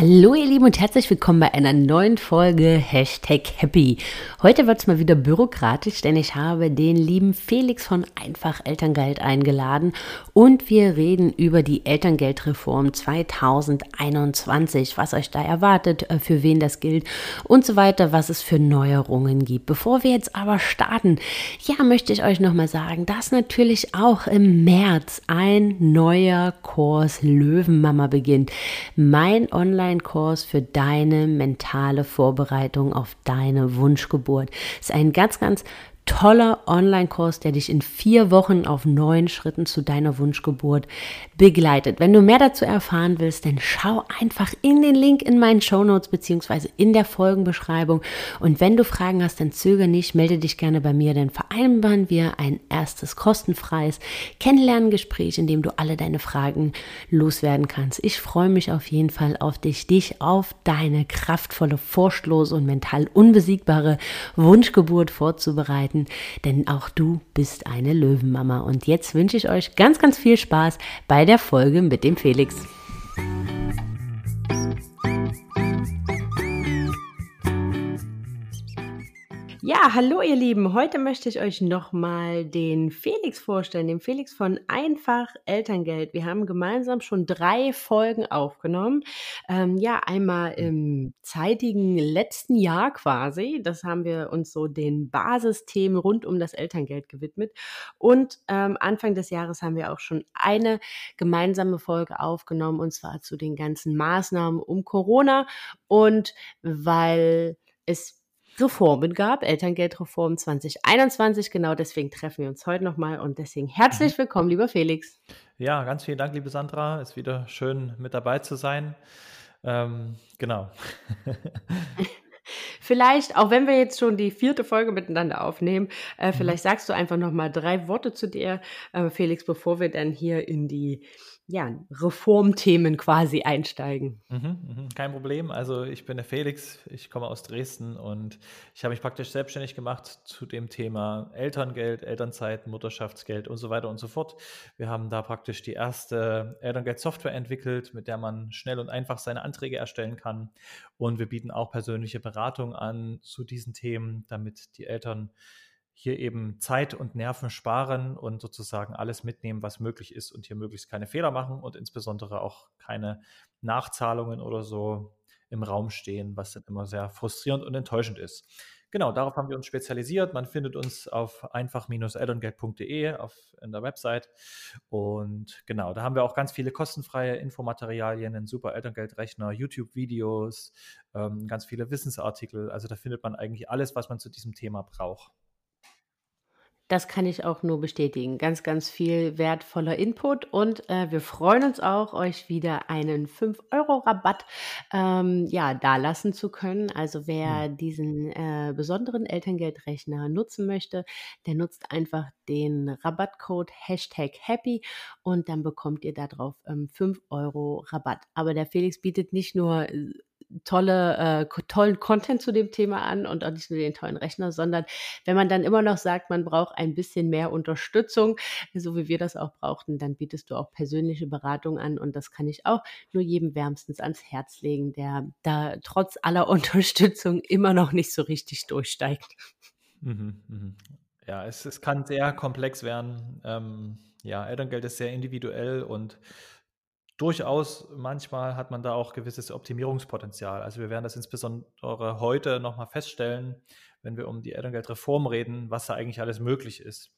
Hallo ihr Lieben und herzlich willkommen bei einer neuen Folge Hashtag Happy. Heute wird es mal wieder bürokratisch, denn ich habe den lieben Felix von Einfach Elterngeld eingeladen und wir reden über die Elterngeldreform 2021, was euch da erwartet, äh, für wen das gilt und so weiter, was es für Neuerungen gibt. Bevor wir jetzt aber starten, ja, möchte ich euch nochmal sagen, dass natürlich auch im März ein neuer Kurs Löwenmama beginnt. Mein Online Online-Kurs für deine mentale Vorbereitung auf deine Wunschgeburt. Ist ein ganz, ganz toller Online-Kurs, der dich in vier Wochen auf neun Schritten zu deiner Wunschgeburt begleitet. Wenn du mehr dazu erfahren willst, dann schau einfach in den Link in meinen Show Notes beziehungsweise in der Folgenbeschreibung. Und wenn du Fragen hast, dann zögere nicht, melde dich gerne bei mir, dann vereinbaren wir ein erstes kostenfreies Kennenlerngespräch, in dem du alle deine Fragen loswerden kannst. Ich freue mich auf jeden Fall auf dich, dich auf deine kraftvolle, furchtlose und mental unbesiegbare Wunschgeburt vorzubereiten begleiten, denn auch du bist eine Löwenmama. Und jetzt wünsche ich euch ganz, ganz viel Spaß bei der Folge mit dem Felix. Ja, hallo ihr Lieben. Heute möchte ich euch nochmal den Felix vorstellen, den Felix von Einfach Elterngeld. Wir haben gemeinsam schon drei Folgen aufgenommen. Ähm, ja, einmal im zeitigen letzten Jahr quasi. Das haben wir uns so den Basisthemen rund um das Elterngeld gewidmet. Und ähm, Anfang des Jahres haben wir auch schon eine gemeinsame Folge aufgenommen und zwar zu den ganzen Maßnahmen um Corona. Und weil es Reformen gab, Elterngeldreform 2021. Genau deswegen treffen wir uns heute nochmal und deswegen herzlich mhm. willkommen, lieber Felix. Ja, ganz vielen Dank, liebe Sandra. Ist wieder schön mit dabei zu sein. Ähm, genau. Vielleicht, auch wenn wir jetzt schon die vierte Folge miteinander aufnehmen, äh, mhm. vielleicht sagst du einfach nochmal drei Worte zu dir, äh, Felix, bevor wir dann hier in die ja, Reformthemen quasi einsteigen. Mhm, mhm, kein Problem. Also ich bin der Felix, ich komme aus Dresden und ich habe mich praktisch selbstständig gemacht zu dem Thema Elterngeld, Elternzeit, Mutterschaftsgeld und so weiter und so fort. Wir haben da praktisch die erste Elterngeld-Software entwickelt, mit der man schnell und einfach seine Anträge erstellen kann. Und wir bieten auch persönliche Beratung an zu diesen Themen, damit die Eltern hier eben Zeit und Nerven sparen und sozusagen alles mitnehmen, was möglich ist und hier möglichst keine Fehler machen und insbesondere auch keine Nachzahlungen oder so im Raum stehen, was dann immer sehr frustrierend und enttäuschend ist. Genau, darauf haben wir uns spezialisiert. Man findet uns auf einfach-elterngeld.de auf in der Website. Und genau, da haben wir auch ganz viele kostenfreie Infomaterialien, einen super Elterngeldrechner, YouTube-Videos, ähm, ganz viele Wissensartikel. Also da findet man eigentlich alles, was man zu diesem Thema braucht. Das kann ich auch nur bestätigen. Ganz, ganz viel wertvoller Input und äh, wir freuen uns auch, euch wieder einen 5-Euro-Rabatt ähm, ja, dalassen zu können. Also wer diesen äh, besonderen Elterngeldrechner nutzen möchte, der nutzt einfach den Rabattcode Hashtag Happy und dann bekommt ihr darauf ähm, 5 Euro Rabatt. Aber der Felix bietet nicht nur äh, tolle, äh, tollen Content zu dem Thema an und auch nicht nur den tollen Rechner, sondern wenn man dann immer noch sagt, man braucht ein bisschen mehr Unterstützung, so wie wir das auch brauchten, dann bietest du auch persönliche Beratung an und das kann ich auch nur jedem wärmstens ans Herz legen, der da trotz aller Unterstützung immer noch nicht so richtig durchsteigt. Mhm, mhm. Ja, es, es kann sehr komplex werden. Ähm, ja, Elterngeld ist sehr individuell und durchaus manchmal hat man da auch gewisses Optimierungspotenzial. Also wir werden das insbesondere heute nochmal feststellen, wenn wir um die Elterngeldreform reden, was da eigentlich alles möglich ist.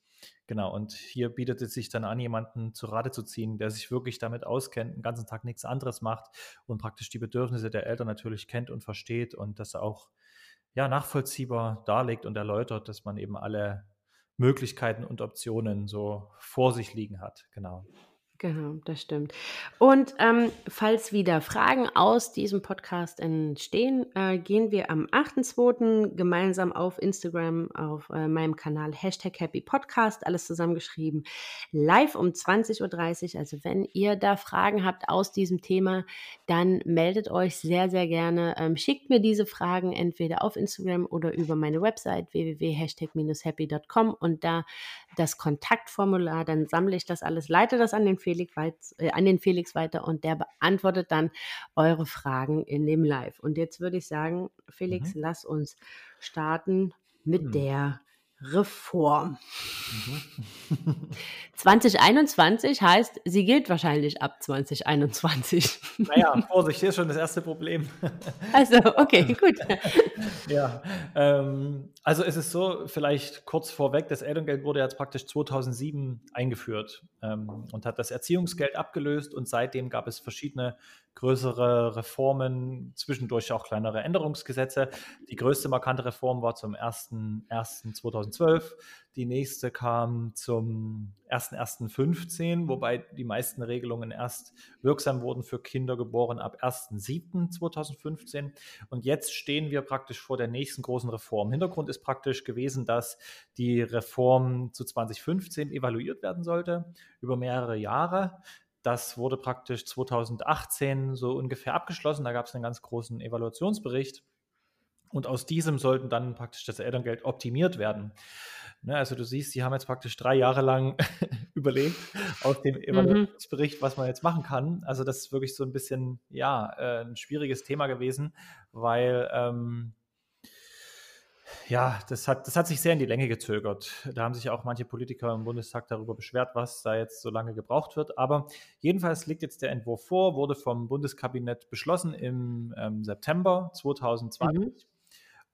Genau, und hier bietet es sich dann an, jemanden zu Rate zu ziehen, der sich wirklich damit auskennt, den ganzen Tag nichts anderes macht und praktisch die Bedürfnisse der Eltern natürlich kennt und versteht und das auch ja, nachvollziehbar darlegt und erläutert, dass man eben alle Möglichkeiten und Optionen so vor sich liegen hat. Genau. Genau, das stimmt. Und ähm, falls wieder Fragen aus diesem Podcast entstehen, äh, gehen wir am 8.2. gemeinsam auf Instagram auf äh, meinem Kanal Hashtag Happy Podcast, alles zusammengeschrieben, live um 20.30 Uhr. Also wenn ihr da Fragen habt aus diesem Thema, dann meldet euch sehr, sehr gerne. Ähm, schickt mir diese Fragen entweder auf Instagram oder über meine Website www.hashtag-happy.com und da das Kontaktformular, dann sammle ich das alles, leite das an den Felix, äh, an den Felix weiter und der beantwortet dann eure Fragen in dem Live. Und jetzt würde ich sagen, Felix, mhm. lass uns starten mit mhm. der Reform. Mhm. 2021 heißt, sie gilt wahrscheinlich ab 2021. Naja, Vorsicht, hier ist schon das erste Problem. Also, okay, gut. Ja, ähm, also es ist so, vielleicht kurz vorweg, das Elterngeld wurde jetzt praktisch 2007 eingeführt ähm, und hat das Erziehungsgeld abgelöst und seitdem gab es verschiedene größere Reformen, zwischendurch auch kleinere Änderungsgesetze. Die größte markante Reform war zum 01.01.2012. Die nächste kam zum 01.01.15, wobei die meisten Regelungen erst wirksam wurden für Kinder geboren ab 1.07.2015. Und jetzt stehen wir praktisch vor der nächsten großen Reform. Hintergrund ist praktisch gewesen, dass die Reform zu 2015 evaluiert werden sollte über mehrere Jahre. Das wurde praktisch 2018 so ungefähr abgeschlossen. Da gab es einen ganz großen Evaluationsbericht. Und aus diesem sollten dann praktisch das Elterngeld optimiert werden. Ne, also du siehst, die haben jetzt praktisch drei Jahre lang überlegt aus dem mhm. Evaluationsbericht, was man jetzt machen kann. Also das ist wirklich so ein bisschen, ja, äh, ein schwieriges Thema gewesen, weil ähm, ja, das hat, das hat sich sehr in die Länge gezögert. Da haben sich auch manche Politiker im Bundestag darüber beschwert, was da jetzt so lange gebraucht wird. Aber jedenfalls liegt jetzt der Entwurf vor, wurde vom Bundeskabinett beschlossen im ähm, September 2020. Mhm.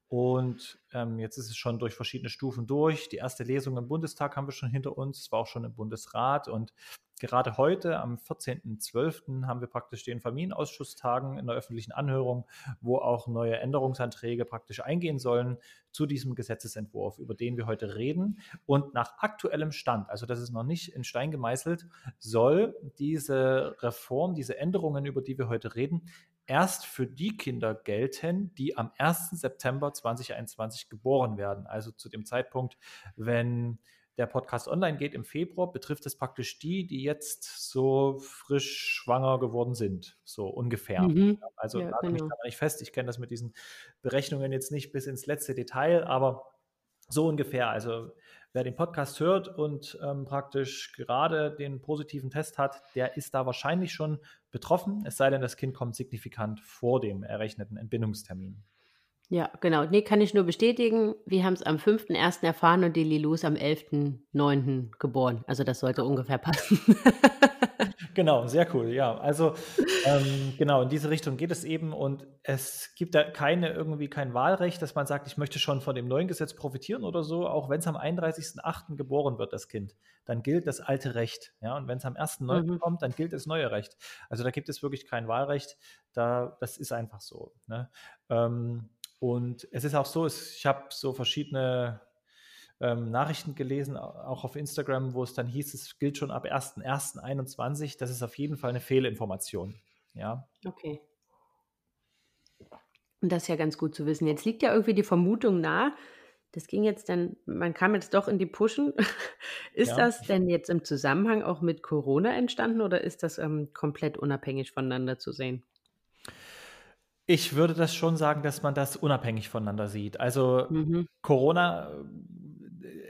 Und ähm, jetzt ist es schon durch verschiedene Stufen durch. Die erste Lesung im Bundestag haben wir schon hinter uns. Es war auch schon im Bundesrat. Und gerade heute, am 14.12., haben wir praktisch den Familienausschusstagen in der öffentlichen Anhörung, wo auch neue Änderungsanträge praktisch eingehen sollen zu diesem Gesetzesentwurf, über den wir heute reden. Und nach aktuellem Stand, also das ist noch nicht in Stein gemeißelt, soll diese Reform, diese Änderungen, über die wir heute reden, erst für die Kinder gelten, die am 1. September 2021 geboren werden. Also zu dem Zeitpunkt, wenn der Podcast online geht im Februar, betrifft es praktisch die, die jetzt so frisch schwanger geworden sind, so ungefähr. Mhm. Also ja, genau. ich da nicht fest. Ich kenne das mit diesen Berechnungen jetzt nicht bis ins letzte Detail, aber so ungefähr. Also wer den Podcast hört und ähm, praktisch gerade den positiven Test hat, der ist da wahrscheinlich schon betroffen, es sei denn, das Kind kommt signifikant vor dem errechneten Entbindungstermin. Ja, genau. Nee, kann ich nur bestätigen. Wir haben es am 5.1. erfahren und die Lilou ist am 11.9. geboren. Also das sollte ungefähr passen. Genau, sehr cool, ja. Also ähm, genau, in diese Richtung geht es eben und es gibt da keine irgendwie kein Wahlrecht, dass man sagt, ich möchte schon von dem neuen Gesetz profitieren oder so, auch wenn es am 31.08. geboren wird, das Kind, dann gilt das alte Recht. Ja, und wenn es am 1.9. Mhm. kommt, dann gilt das neue Recht. Also da gibt es wirklich kein Wahlrecht. Da, das ist einfach so. Ne? Ähm, und es ist auch so, ich habe so verschiedene ähm, Nachrichten gelesen, auch auf Instagram, wo es dann hieß, es gilt schon ab 1.1.21. Das ist auf jeden Fall eine Fehlinformation. Ja. Okay. Und das ist ja ganz gut zu wissen. Jetzt liegt ja irgendwie die Vermutung nahe, das ging jetzt dann, man kam jetzt doch in die Pushen. ist ja. das denn jetzt im Zusammenhang auch mit Corona entstanden oder ist das ähm, komplett unabhängig voneinander zu sehen? Ich würde das schon sagen, dass man das unabhängig voneinander sieht. Also mhm. Corona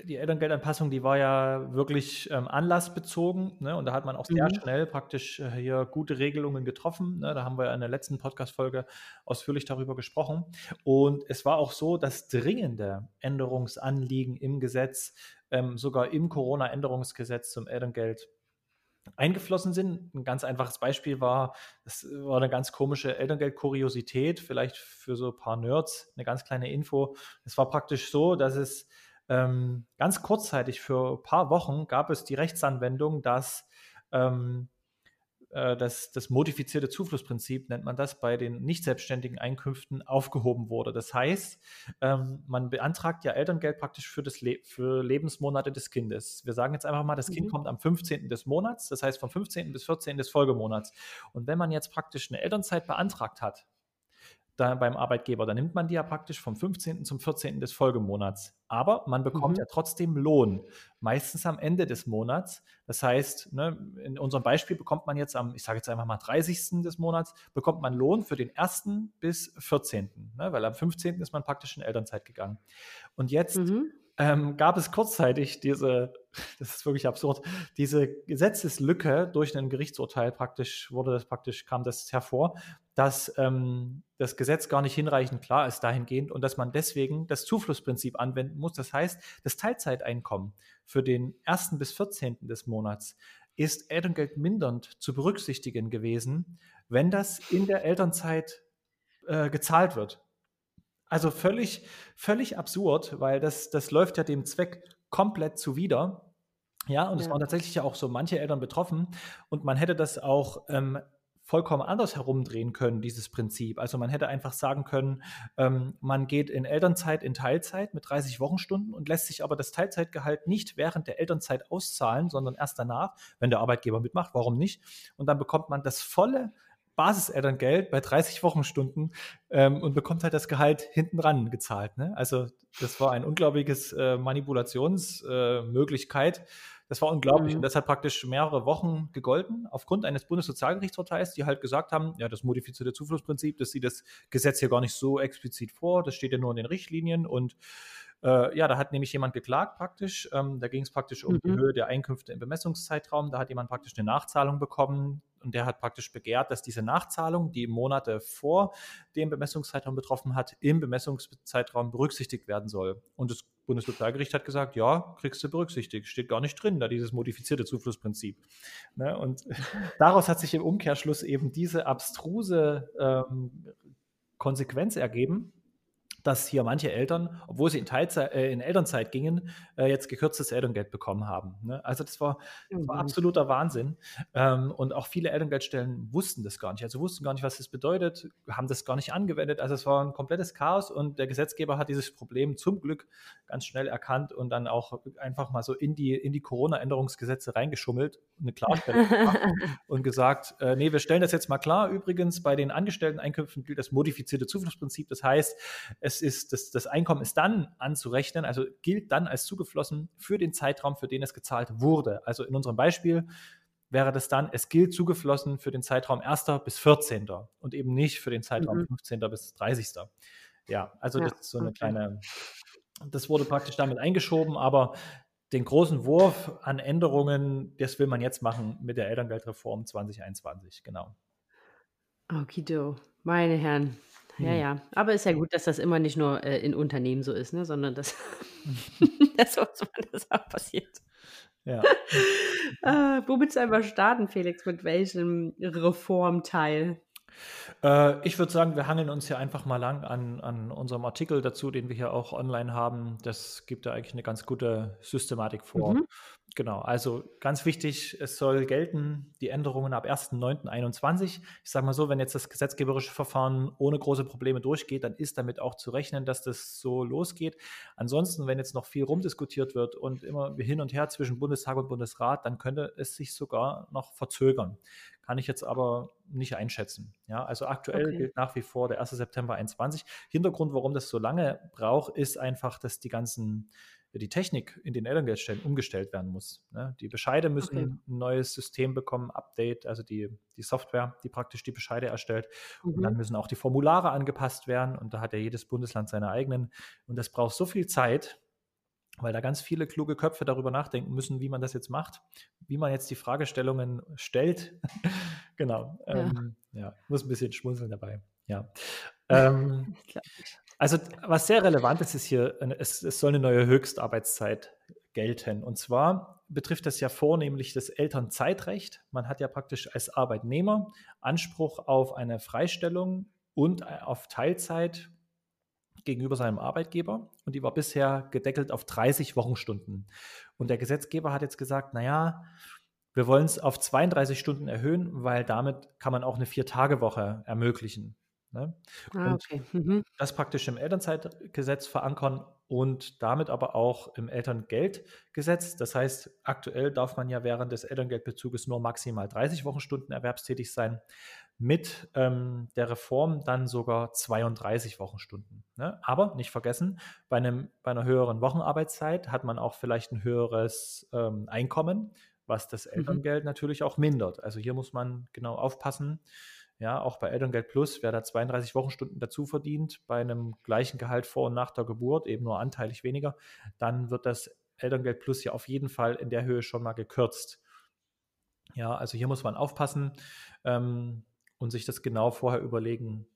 die Elterngeldanpassung, die war ja wirklich ähm, anlassbezogen. Ne? Und da hat man auch sehr mhm. schnell praktisch äh, hier gute Regelungen getroffen. Ne? Da haben wir in der letzten Podcast-Folge ausführlich darüber gesprochen. Und es war auch so, dass dringende Änderungsanliegen im Gesetz, ähm, sogar im Corona-Änderungsgesetz zum Elterngeld, eingeflossen sind. Ein ganz einfaches Beispiel war, das war eine ganz komische Elterngeld-Kuriosität, vielleicht für so ein paar Nerds, eine ganz kleine Info. Es war praktisch so, dass es ähm, ganz kurzzeitig für ein paar Wochen gab es die Rechtsanwendung, dass ähm, äh, das, das modifizierte Zuflussprinzip, nennt man das, bei den nicht selbstständigen Einkünften aufgehoben wurde. Das heißt, ähm, man beantragt ja Elterngeld praktisch für, das Le für Lebensmonate des Kindes. Wir sagen jetzt einfach mal, das mhm. Kind kommt am 15. des Monats, das heißt vom 15. bis 14. des Folgemonats. Und wenn man jetzt praktisch eine Elternzeit beantragt hat, da beim Arbeitgeber. Da nimmt man die ja praktisch vom 15. zum 14. des Folgemonats. Aber man bekommt mhm. ja trotzdem Lohn, meistens am Ende des Monats. Das heißt, ne, in unserem Beispiel bekommt man jetzt am, ich sage jetzt einfach mal 30. des Monats, bekommt man Lohn für den 1. bis 14. Ne, weil am 15. ist man praktisch in Elternzeit gegangen. Und jetzt mhm. ähm, gab es kurzzeitig diese, das ist wirklich absurd, diese Gesetzeslücke durch ein Gerichtsurteil praktisch, wurde das praktisch, kam das hervor, dass ähm, das Gesetz gar nicht hinreichend klar ist dahingehend und dass man deswegen das Zuflussprinzip anwenden muss. Das heißt, das Teilzeiteinkommen für den 1. bis 14. des Monats ist Elterngeld mindernd zu berücksichtigen gewesen, wenn das in der Elternzeit äh, gezahlt wird. Also völlig, völlig absurd, weil das, das läuft ja dem Zweck komplett zuwider. Ja, und es waren tatsächlich ja auch so manche Eltern betroffen. Und man hätte das auch ähm, vollkommen anders herumdrehen können, dieses Prinzip. Also man hätte einfach sagen können, ähm, man geht in Elternzeit in Teilzeit mit 30 Wochenstunden und lässt sich aber das Teilzeitgehalt nicht während der Elternzeit auszahlen, sondern erst danach, wenn der Arbeitgeber mitmacht, warum nicht? Und dann bekommt man das volle Basiselterngeld bei 30 Wochenstunden ähm, und bekommt halt das Gehalt hinten ran gezahlt. Ne? Also das war ein unglaubliches äh, Manipulationsmöglichkeit. Äh, das war unglaublich. Mhm. Und das hat praktisch mehrere Wochen gegolten, aufgrund eines Bundessozialgerichtsurteils, die halt gesagt haben, ja, das modifizierte Zuflussprinzip, das sieht das Gesetz hier gar nicht so explizit vor, das steht ja nur in den Richtlinien und äh, ja, da hat nämlich jemand geklagt praktisch. Ähm, da ging es praktisch um mhm. die Höhe der Einkünfte im Bemessungszeitraum. Da hat jemand praktisch eine Nachzahlung bekommen und der hat praktisch begehrt, dass diese Nachzahlung, die Monate vor dem Bemessungszeitraum betroffen hat, im Bemessungszeitraum berücksichtigt werden soll. Und das Bundessozialgericht hat gesagt, ja, kriegst du berücksichtigt. Steht gar nicht drin, da dieses modifizierte Zuflussprinzip. Ne? Und daraus hat sich im Umkehrschluss eben diese abstruse ähm, Konsequenz ergeben, dass hier manche Eltern, obwohl sie in, Teilzeit, äh, in Elternzeit gingen, äh, jetzt gekürztes Elterngeld bekommen haben. Ne? Also das war, das war, mhm. absoluter Wahnsinn. Ähm, und auch viele Elterngeldstellen wussten das gar nicht. Also wussten gar nicht, was das bedeutet, haben das gar nicht angewendet. Also es war ein komplettes Chaos und der Gesetzgeber hat dieses Problem zum Glück ganz schnell erkannt und dann auch einfach mal so in die, in die Corona-Änderungsgesetze reingeschummelt, eine Klarstellung gemacht und gesagt, äh, nee, wir stellen das jetzt mal klar. Übrigens, bei den Angestellten-Einkünften gilt das modifizierte Zuflussprinzip. Das heißt, es es ist, das, das Einkommen ist dann anzurechnen, also gilt dann als zugeflossen für den Zeitraum, für den es gezahlt wurde. Also in unserem Beispiel wäre das dann, es gilt zugeflossen für den Zeitraum 1. bis 14. und eben nicht für den Zeitraum mhm. 15. bis 30. Ja, also ja, das ist so eine okay. kleine, das wurde praktisch damit eingeschoben, aber den großen Wurf an Änderungen, das will man jetzt machen mit der Elterngeldreform 2021, genau. Okido, meine Herren. Ja, hm. ja. Aber ist ja gut, dass das immer nicht nur äh, in Unternehmen so ist, ne? sondern dass, dass das auch passiert. Ja. äh, womit soll wir starten, Felix? Mit welchem Reformteil? Äh, ich würde sagen, wir hangeln uns hier einfach mal lang an, an unserem Artikel dazu, den wir hier auch online haben. Das gibt da eigentlich eine ganz gute Systematik vor. Mhm. Genau, also ganz wichtig, es soll gelten, die Änderungen ab 1.9.21. Ich sage mal so, wenn jetzt das gesetzgeberische Verfahren ohne große Probleme durchgeht, dann ist damit auch zu rechnen, dass das so losgeht. Ansonsten, wenn jetzt noch viel rumdiskutiert wird und immer hin und her zwischen Bundestag und Bundesrat, dann könnte es sich sogar noch verzögern kann ich jetzt aber nicht einschätzen. Ja, also aktuell okay. gilt nach wie vor der 1. September 21. Hintergrund, warum das so lange braucht, ist einfach, dass die ganzen die Technik in den Elterngeldstellen umgestellt werden muss. Ne? Die Bescheide müssen okay. ein neues System bekommen, Update, also die, die Software, die praktisch die Bescheide erstellt. Mhm. Und dann müssen auch die Formulare angepasst werden. Und da hat ja jedes Bundesland seine eigenen. Und das braucht so viel Zeit, weil da ganz viele kluge Köpfe darüber nachdenken müssen, wie man das jetzt macht, wie man jetzt die Fragestellungen stellt. genau. Ja. Ähm, ja. muss ein bisschen schmunzeln dabei. Ja. Ähm, also, was sehr relevant ist, ist hier, es, es soll eine neue Höchstarbeitszeit gelten. Und zwar betrifft das ja vornehmlich das Elternzeitrecht. Man hat ja praktisch als Arbeitnehmer Anspruch auf eine Freistellung und auf Teilzeit gegenüber seinem Arbeitgeber und die war bisher gedeckelt auf 30 Wochenstunden. Und der Gesetzgeber hat jetzt gesagt, naja, Wir wollen es auf 32 Stunden erhöhen, weil damit kann man auch eine Vier-Tage-Woche ermöglichen. Ne? Ah, okay. Mhm. Das praktisch im Elternzeitgesetz verankern und damit aber auch im Elterngeldgesetz. Das heißt, aktuell darf man ja während des Elterngeldbezuges nur maximal 30 Wochenstunden erwerbstätig sein. Mit ähm, der Reform dann sogar 32 Wochenstunden. Ne? Aber nicht vergessen, bei, einem, bei einer höheren Wochenarbeitszeit hat man auch vielleicht ein höheres ähm, Einkommen, was das mhm. Elterngeld mhm. natürlich auch mindert. Also hier muss man genau aufpassen. Ja, auch bei Elterngeld Plus, wer da 32 Wochenstunden dazu verdient, bei einem gleichen Gehalt vor und nach der Geburt, eben nur anteilig weniger, dann wird das Elterngeld Plus ja auf jeden Fall in der Höhe schon mal gekürzt. Ja, also hier muss man aufpassen ähm, und sich das genau vorher überlegen,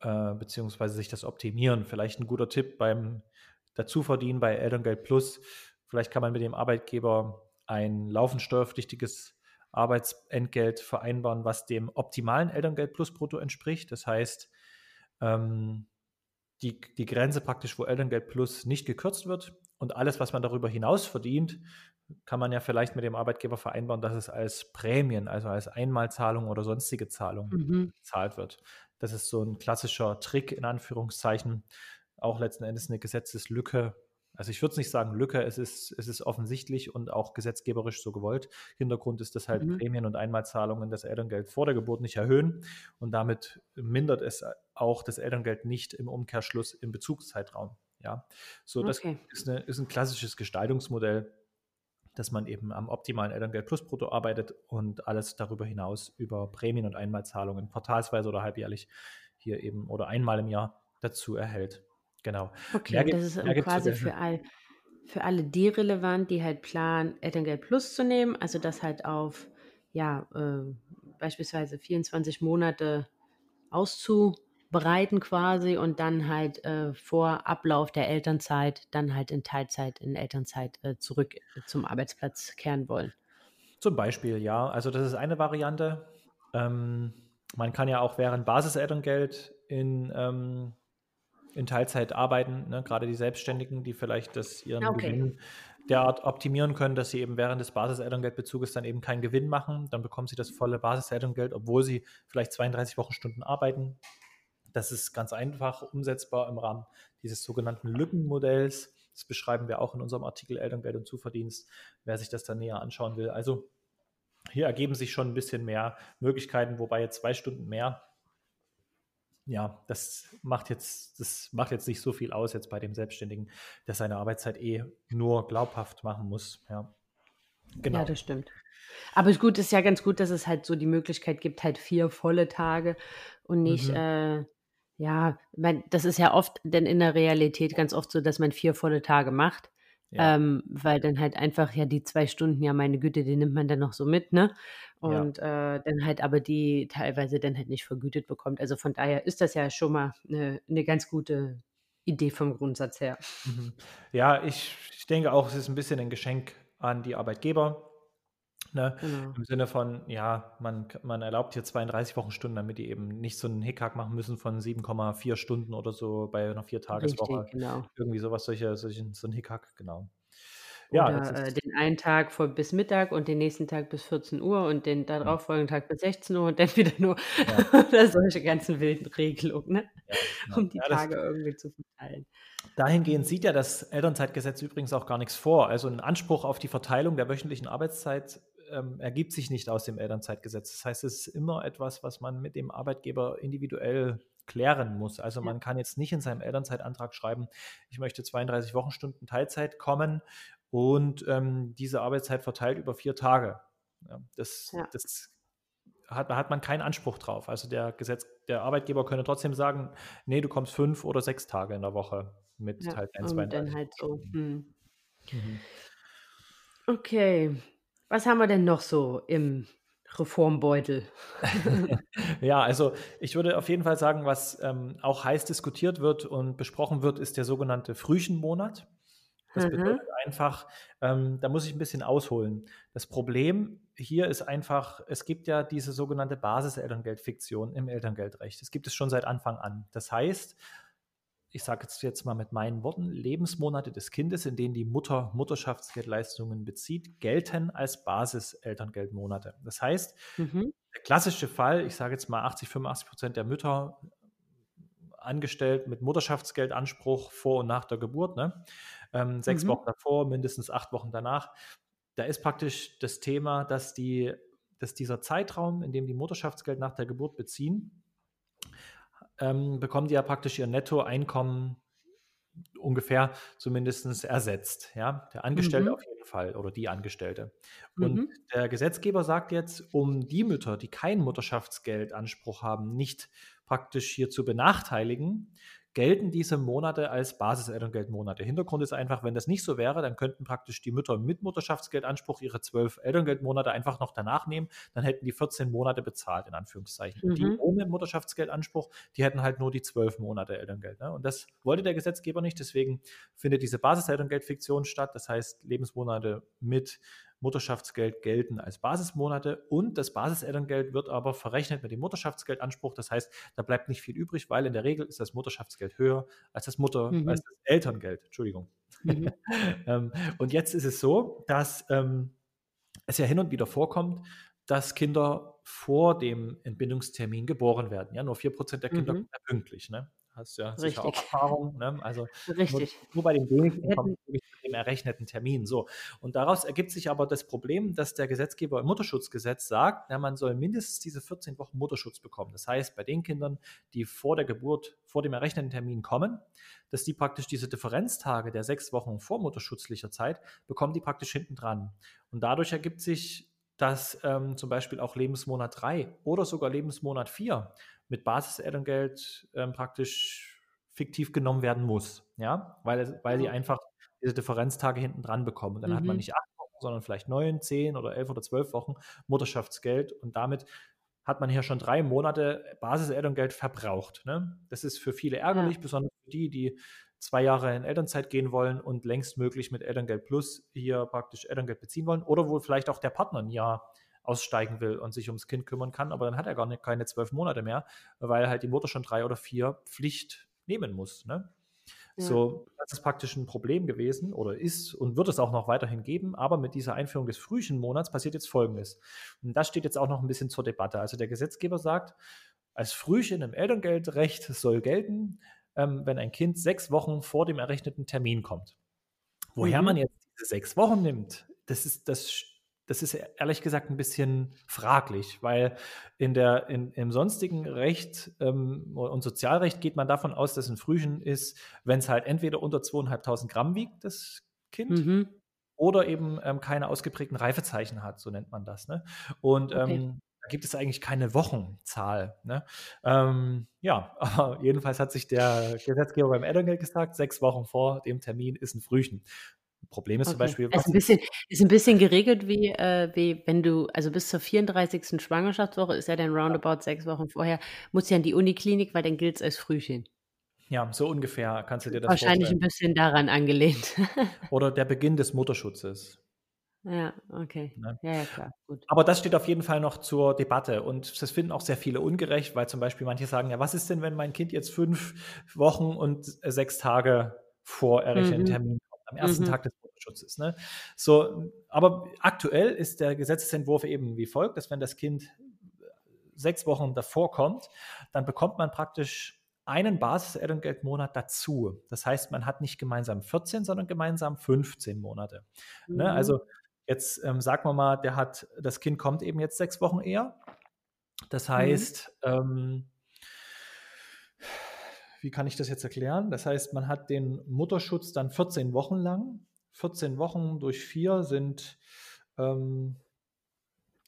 äh, beziehungsweise sich das optimieren. Vielleicht ein guter Tipp beim Dazuverdienen bei Elterngeld Plus. Vielleicht kann man mit dem Arbeitgeber ein laufend steuerpflichtiges Arbeitsentgelt vereinbaren, was dem optimalen Elterngeld plus Brutto entspricht. Das heißt, ähm, die, die Grenze praktisch, wo Elterngeld plus nicht gekürzt wird und alles, was man darüber hinaus verdient, kann man ja vielleicht mit dem Arbeitgeber vereinbaren, dass es als Prämien, also als Einmalzahlung oder sonstige Zahlung mhm. gezahlt wird. Das ist so ein klassischer Trick in Anführungszeichen, auch letzten Endes eine Gesetzeslücke, also ich würde es nicht sagen Lücke, es ist, es ist offensichtlich und auch gesetzgeberisch so gewollt. Hintergrund ist, dass halt mhm. Prämien und Einmalzahlungen das Elterngeld vor der Geburt nicht erhöhen und damit mindert es auch das Elterngeld nicht im Umkehrschluss im Bezugszeitraum. Ja, so das okay. ist, eine, ist ein klassisches Gestaltungsmodell, dass man eben am optimalen Elterngeld plus Brutto arbeitet und alles darüber hinaus über Prämien und Einmalzahlungen quartalsweise oder halbjährlich hier eben oder einmal im Jahr dazu erhält. Genau. Okay, mehr das ist quasi für, all, für alle die relevant, die halt planen, Elterngeld Plus zu nehmen, also das halt auf, ja, äh, beispielsweise 24 Monate auszubereiten quasi und dann halt äh, vor Ablauf der Elternzeit dann halt in Teilzeit, in Elternzeit äh, zurück zum Arbeitsplatz kehren wollen. Zum Beispiel, ja. Also das ist eine Variante. Ähm, man kann ja auch während Basiselterngeld in ähm, in Teilzeit arbeiten, ne? gerade die Selbstständigen, die vielleicht das ihren okay. Gewinn derart optimieren können, dass sie eben während des Basiselterngeldbezuges dann eben keinen Gewinn machen. Dann bekommen sie das volle Basiselterngeld, obwohl sie vielleicht 32 Wochenstunden arbeiten. Das ist ganz einfach umsetzbar im Rahmen dieses sogenannten Lückenmodells. Das beschreiben wir auch in unserem Artikel Elterngeld und Zuverdienst, wer sich das dann näher anschauen will. Also hier ergeben sich schon ein bisschen mehr Möglichkeiten, wobei jetzt zwei Stunden mehr ja, das macht jetzt, das macht jetzt nicht so viel aus jetzt bei dem Selbstständigen, der seine Arbeitszeit eh nur glaubhaft machen muss. Ja, genau. Ja, das stimmt. Aber es gut, ist ja ganz gut, dass es halt so die Möglichkeit gibt, halt vier volle Tage und nicht, mhm. äh, ja, mein, das ist ja oft denn in der Realität ganz oft so, dass man vier volle Tage macht. Ja. Ähm, weil dann halt einfach ja die zwei Stunden, ja meine Güte, die nimmt man dann noch so mit, ne? Und ja. äh, dann halt aber die teilweise dann halt nicht vergütet bekommt. Also von daher ist das ja schon mal eine, eine ganz gute Idee vom Grundsatz her. Mhm. Ja, ich, ich denke auch, es ist ein bisschen ein Geschenk an die Arbeitgeber. Ne? Genau. Im Sinne von, ja, man, man erlaubt hier 32 Wochenstunden, damit die eben nicht so einen Hickhack machen müssen von 7,4 Stunden oder so bei einer Viertageswoche. Genau. Irgendwie sowas, solche, solche, so ein Hickhack, genau. Ja, Oder äh, den einen Tag von bis Mittag und den nächsten Tag bis 14 Uhr und den darauffolgenden Tag bis 16 Uhr und dann wieder nur ja. oder solche ganzen wilden Regelungen, ne? Ja, genau. um die ja, Tage irgendwie zu verteilen. Dahingehend sieht ja das Elternzeitgesetz übrigens auch gar nichts vor. Also ein Anspruch auf die Verteilung der wöchentlichen Arbeitszeit ähm, ergibt sich nicht aus dem Elternzeitgesetz. Das heißt, es ist immer etwas, was man mit dem Arbeitgeber individuell klären muss. Also man kann jetzt nicht in seinem Elternzeitantrag schreiben, ich möchte 32 Wochenstunden Teilzeit kommen und ähm, diese Arbeitszeit verteilt über vier Tage. Ja, das, ja. das hat, hat man keinen Anspruch drauf. Also der Gesetz, der Arbeitgeber könnte trotzdem sagen, nee, du kommst fünf oder sechs Tage in der Woche mit ja, halt ein, zwei dann halt so. Hm. Mhm. Okay. Was haben wir denn noch so im Reformbeutel? ja, also ich würde auf jeden Fall sagen, was ähm, auch heiß diskutiert wird und besprochen wird, ist der sogenannte Frühchenmonat. Das mhm. bedeutet einfach, ähm, da muss ich ein bisschen ausholen. Das Problem hier ist einfach, es gibt ja diese sogenannte Basiselterngeldfiktion im Elterngeldrecht. Das gibt es schon seit Anfang an. Das heißt, ich sage jetzt, jetzt mal mit meinen Worten, Lebensmonate des Kindes, in denen die Mutter Mutterschaftsgeldleistungen bezieht, gelten als Basis-Elterngeldmonate. Das heißt, mhm. der klassische Fall, ich sage jetzt mal 80, 85 Prozent der Mütter angestellt mit Mutterschaftsgeldanspruch vor und nach der Geburt, ne? ähm, sechs mhm. Wochen davor, mindestens acht Wochen danach. Da ist praktisch das Thema, dass, die, dass dieser Zeitraum, in dem die Mutterschaftsgeld nach der Geburt beziehen, ähm, bekommen die ja praktisch ihr Nettoeinkommen ungefähr zumindest ersetzt. Ja? Der Angestellte mhm. auf jeden Fall oder die Angestellte. Und mhm. der Gesetzgeber sagt jetzt, um die Mütter, die keinen Mutterschaftsgeldanspruch haben, nicht praktisch hier zu benachteiligen, gelten diese Monate als Basiselterngeldmonate. Hintergrund ist einfach, wenn das nicht so wäre, dann könnten praktisch die Mütter mit Mutterschaftsgeldanspruch ihre zwölf Elterngeldmonate einfach noch danach nehmen, dann hätten die 14 Monate bezahlt, in Anführungszeichen. Mhm. Die ohne Mutterschaftsgeldanspruch, die hätten halt nur die zwölf Monate Elterngeld. Ne? Und das wollte der Gesetzgeber nicht, deswegen findet diese Basiselterngeldfiktion statt, das heißt Lebensmonate mit Mutterschaftsgeld gelten als Basismonate und das Basiselterngeld wird aber verrechnet mit dem Mutterschaftsgeldanspruch. Das heißt, da bleibt nicht viel übrig, weil in der Regel ist das Mutterschaftsgeld höher als das Mutter, mhm. als das Elterngeld. Entschuldigung. Mhm. ähm, und jetzt ist es so, dass ähm, es ja hin und wieder vorkommt, dass Kinder vor dem Entbindungstermin geboren werden. Ja, nur 4% der Kinder mhm. pünktlich. Ne? Hast ja Richtig. sicher auch Erfahrung. Ne? Also Richtig. Nur, nur, bei den wenigsten kommt dem errechneten Termin. So. Und daraus ergibt sich aber das Problem, dass der Gesetzgeber im Mutterschutzgesetz sagt, na, man soll mindestens diese 14 Wochen Mutterschutz bekommen. Das heißt, bei den Kindern, die vor der Geburt, vor dem errechneten Termin kommen, dass die praktisch diese Differenztage der sechs Wochen vor mutterschutzlicher Zeit bekommen die praktisch hinten dran. Und dadurch ergibt sich dass ähm, zum Beispiel auch Lebensmonat 3 oder sogar Lebensmonat 4 mit Basiselterngeld ähm, praktisch fiktiv genommen werden muss, ja, weil, weil sie einfach diese Differenztage hinten dran bekommen. Und dann mhm. hat man mhm. nicht acht Wochen, sondern vielleicht neun, zehn oder elf oder zwölf Wochen Mutterschaftsgeld und damit hat man hier schon drei Monate Basiselterngeld verbraucht. Ne? Das ist für viele ärgerlich, ja. besonders für die, die zwei Jahre in Elternzeit gehen wollen und längstmöglich mit Elterngeld Plus hier praktisch Elterngeld beziehen wollen oder wo vielleicht auch der Partner ein Jahr aussteigen will und sich ums Kind kümmern kann, aber dann hat er gar nicht, keine zwölf Monate mehr, weil halt die Mutter schon drei oder vier Pflicht nehmen muss. Ne? Ja. So, das ist praktisch ein Problem gewesen oder ist und wird es auch noch weiterhin geben. Aber mit dieser Einführung des Frühchenmonats passiert jetzt Folgendes. Und das steht jetzt auch noch ein bisschen zur Debatte. Also der Gesetzgeber sagt, als Frühchen im Elterngeldrecht soll gelten, ähm, wenn ein Kind sechs Wochen vor dem errechneten Termin kommt. Woher mhm. man jetzt diese sechs Wochen nimmt, das ist, das das ist ehrlich gesagt ein bisschen fraglich, weil in der, in, im sonstigen Recht ähm, und Sozialrecht geht man davon aus, dass ein Frühchen ist, wenn es halt entweder unter 2.500 Gramm wiegt, das Kind, mhm. oder eben ähm, keine ausgeprägten Reifezeichen hat, so nennt man das. Ne? Und okay. ähm, da gibt es eigentlich keine Wochenzahl. Ne? Ähm, ja, aber jedenfalls hat sich der Gesetzgeber beim Elterngeld gesagt, sechs Wochen vor dem Termin ist ein Frühchen. Problem ist zum Beispiel, Ist 'n bisschen ist 'n bisschen geregelt wie äh, wie wenn du also bis zur 34. Schwangerschaftswoche ist ja dann roundabout 6 Wochen vorher musst du ja in die Uniklinik, weil dann gilt's als Frühchen. Ja, so ungefähr kannst du dir das Wahrscheinlich ein bisschen daran angelehnt. Oder der Beginn des Mutterschutzes. Ja, okay. Ne? Ja, ja, klar, gut. Aber das steht auf jeden Fall noch zur Debatte und das finden auch sehr viele ungerecht, weil zum Beispiel manche sagen: „Ja, was ist denn, wenn mein Kind jetzt fünf Wochen und, äh, 6 Tage vor errechneten Mhm. Termin am ersten mhm. Tag des Mutterschutzes. Ne? So, aber aktuell ist der Gesetzentwurf eben wie folgt, dass wenn das Kind sechs Wochen davor kommt, dann bekommt man praktisch einen Basiselterngeldmonat dazu. Das heißt, man hat nicht gemeinsam 14, sondern gemeinsam 15 Monate. Ne? Mhm. Ne? Also jetzt ähm, sagen wir mal, der hat, das Kind kommt eben jetzt sechs Wochen eher. Das mhm. heißt, mhm. ähm, wie kann ich das jetzt erklären? Das heißt, man hat den Mutterschutz dann 14 Wochen lang. 14 Wochen durch vier sind ähm,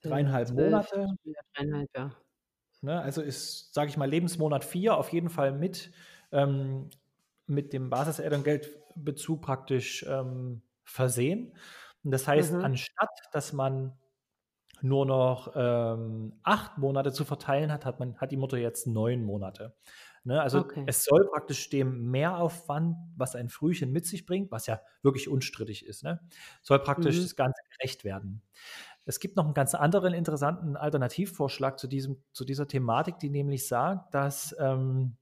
dreieinhalb Monate. Ja, dreieinhalb, ja. Ne, also ist, sage ich mal, Lebensmonat 4 auf jeden Fall mit, ähm, mit dem Basiselterngeldbezug praktisch ähm, versehen. Und das heißt, mhm. anstatt dass man nur noch ähm, acht Monate zu verteilen hat, hat, man, hat die Mutter jetzt neun Monate. Ne? Also okay. es soll praktisch dem Mehraufwand, was ein Frühchen mit sich bringt, was ja wirklich unstrittig ist, ne? soll praktisch mhm. das Ganze gerecht werden. Es gibt noch einen ganz anderen interessanten Alternativvorschlag zu, diesem, zu dieser Thematik, die nämlich sagt, dass ähm,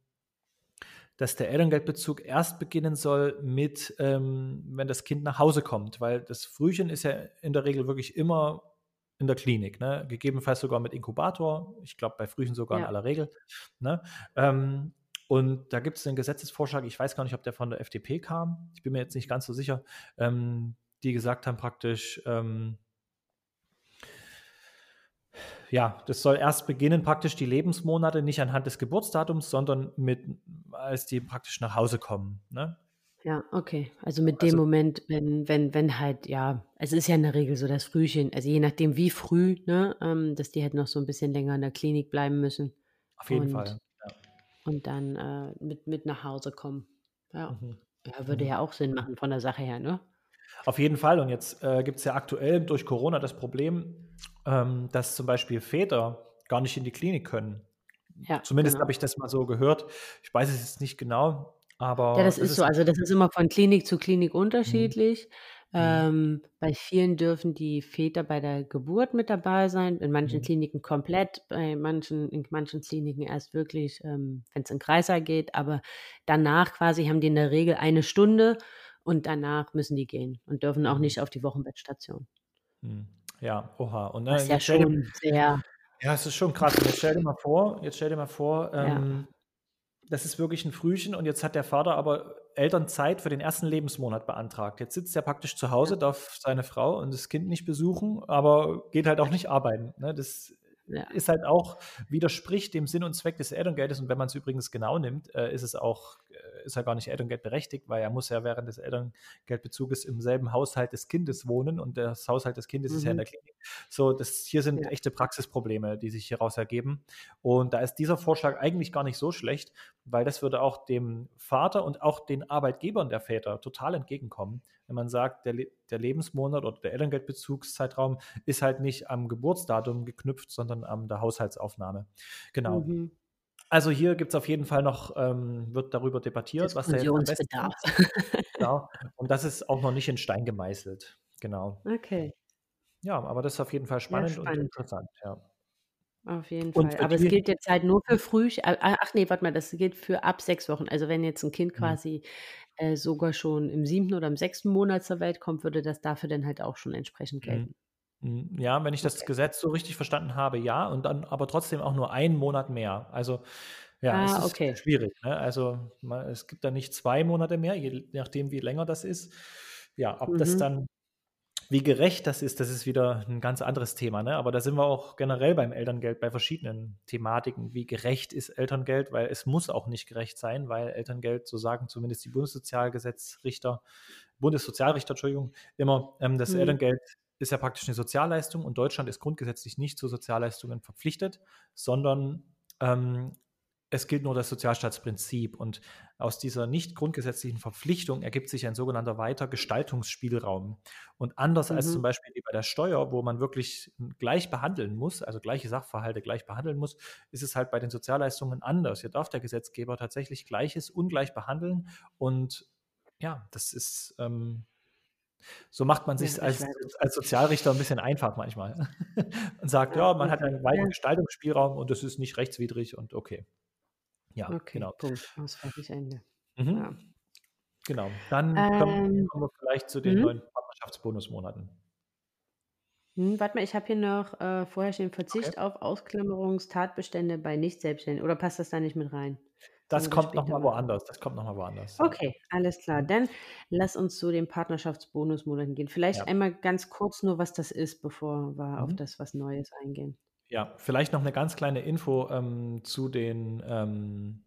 dass der Elterngeldbezug erst beginnen soll mit, ähm, wenn das Kind nach Hause kommt, weil das Frühchen ist ja in der Regel wirklich immer in der Klinik, ne? gegebenenfalls sogar mit Inkubator, ich glaube bei Frühchen sogar ja. in aller Regel. Ne? Ähm, und da gibt es einen Gesetzesvorschlag, ich weiß gar nicht, ob der von der FDP kam, ich bin mir jetzt nicht ganz so sicher, ähm, die gesagt haben praktisch, ähm, ja, das soll erst beginnen, praktisch die Lebensmonate nicht anhand des Geburtsdatums, sondern mit, als die praktisch nach Hause kommen. Ne? Ja, okay. Also mit dem also, Moment, wenn, wenn, wenn halt, ja, es ist ja in der Regel so das Frühchen, also je nachdem wie früh, ne, ähm, dass die halt noch so ein bisschen länger in der Klinik bleiben müssen. Auf jeden und, Fall. Ja. Und dann äh, mit, mit nach Hause kommen. Ja. Mhm. ja würde mhm. ja auch Sinn machen von der Sache her, ne? Auf jeden Fall. Und jetzt äh, gibt es ja aktuell durch Corona das Problem, ähm, dass zum Beispiel Väter gar nicht in die Klinik können. Ja, Zumindest genau. habe ich das mal so gehört. Ich weiß es jetzt nicht genau. Aber ja, das ist so. Also das ist immer von Klinik zu Klinik mhm. unterschiedlich. Mhm. Ähm, bei vielen dürfen die Väter bei der Geburt mit dabei sein, in manchen mhm. Kliniken komplett, bei manchen, in manchen Kliniken erst wirklich, ähm, wenn es in Kreiser geht, aber danach quasi haben die in der Regel eine Stunde und danach müssen die gehen und dürfen auch mhm. nicht auf die Wochenbettstation. Mhm. Ja, oha. Und das ist ja schon sehr. Ja, es ist schon krass. jetzt stell dir mal vor, jetzt stell dir mal vor, ähm, das ist wirklich ein Frühchen und jetzt hat der Vater aber Elternzeit für den ersten Lebensmonat beantragt. Jetzt sitzt er praktisch zu Hause, darf seine Frau und das Kind nicht besuchen, aber geht halt auch nicht arbeiten. Ne? Das ja. ist halt auch, widerspricht dem Sinn und Zweck des Elterngeldes. Und wenn man es übrigens genau nimmt, äh, ist es auch, äh, ist er gar nicht Elterngeld berechtigt, weil er muss ja während des Elterngeldbezuges im selben Haushalt des Kindes wohnen und das Haushalt des Kindes mhm. ist ja in der mhm. Klinik. So, das hier sind ja. echte Praxisprobleme, die sich hieraus ergeben. Und da ist dieser Vorschlag eigentlich gar nicht so schlecht, weil das würde auch dem Vater und auch den Arbeitgebern der Väter total entgegenkommen wenn man sagt, der, der Lebensmonat oder der Elterngeldbezugszeitraum ist halt nicht am Geburtsdatum geknüpft, sondern an der Haushaltsaufnahme. Genau. Mhm. Also hier gibt es auf jeden Fall noch, ähm, wird darüber debattiert, was da jetzt am besten ist. genau. Und das ist auch noch nicht in Stein gemeißelt. Genau. Okay. Ja, aber das ist auf jeden Fall spannend, ja, spannend. und interessant, ja. Auf jeden Fall. Aber es gilt jetzt halt nur für früh. Ach nee, warte mal, das gilt für ab sechs Wochen. Also wenn jetzt ein Kind mhm. quasi äh, sogar schon im siebten oder im sechsten Monat zur Welt kommt, würde das dafür dann halt auch schon entsprechend mhm. gelten. Mhm. Ja, wenn ich das okay. Gesetz so richtig verstanden habe, ja, und dann aber trotzdem auch nur einen Monat mehr. Also ja, ah, es ist okay. schwierig. Ne? Also man, es gibt da nicht zwei Monate mehr, je nachdem, wie länger das ist. Ja, ob mhm. das dann wie gerecht das ist, das ist wieder ein ganz anderes Thema. Ne? Aber da sind wir auch generell beim Elterngeld bei verschiedenen Thematiken. Wie gerecht ist Elterngeld? Weil es muss auch nicht gerecht sein, weil Elterngeld, so sagen zumindest die Bundessozialgesetzrichter, Bundessozialrichter, Entschuldigung, immer, ähm, das mhm. Elterngeld ist ja praktisch eine Sozialleistung und Deutschland ist grundgesetzlich nicht zu Sozialleistungen verpflichtet, sondern ähm, es gilt nur das Sozialstaatsprinzip. Und aus dieser nicht grundgesetzlichen Verpflichtung ergibt sich ein sogenannter weiter Gestaltungsspielraum. Und anders mhm. als zum Beispiel bei der Steuer, wo man wirklich gleich behandeln muss, also gleiche Sachverhalte gleich behandeln muss, ist es halt bei den Sozialleistungen anders. Hier darf der Gesetzgeber tatsächlich Gleiches ungleich behandeln. Und ja, das ist. Ähm, so macht man sich als, als Sozialrichter ein bisschen einfach manchmal und sagt, ja, man hat einen weiten Gestaltungsspielraum und das ist nicht rechtswidrig und okay. Ja, Okay, genau. Punkt. Ausfertig Ende. Mhm. Ja. Genau. Dann kommen, Ähm, kommen wir vielleicht zu den mhm. neuen Partnerschaftsbonusmonaten. Hm, warte mal, ich habe hier noch äh, vorher stehen Okay. Verzicht auf Ausklammerungstatbestände bei Nicht-Selbstständigen. Oder passt das da nicht mit rein? Das kommt nochmal woanders. Das kommt nochmal woanders. Okay, alles klar. Mhm. Dann lass uns zu den Partnerschaftsbonusmonaten gehen. Vielleicht Ja. einmal ganz kurz nur, was das ist, bevor wir auf mhm. das was Neues eingehen. Ja, vielleicht noch eine ganz kleine Info ähm, zu den ähm,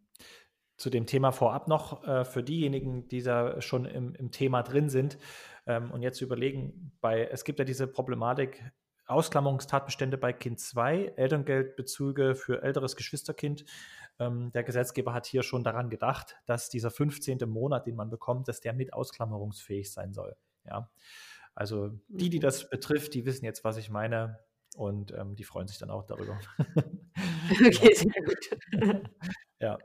zu dem Thema vorab noch äh, für diejenigen, die da schon im, im Thema drin sind ähm, und jetzt überlegen, bei, es gibt ja diese Problematik, Ausklammerungstatbestände bei Kind 2, Elterngeldbezüge für älteres Geschwisterkind. Ähm, der Gesetzgeber hat hier schon daran gedacht, dass dieser 15. Monat, den man bekommt, dass der mit ausklammerungsfähig sein soll. Ja. Also die, die das betrifft, die wissen jetzt, was ich meine. Und ähm, die freuen sich dann auch darüber. okay, sehr gut. ja.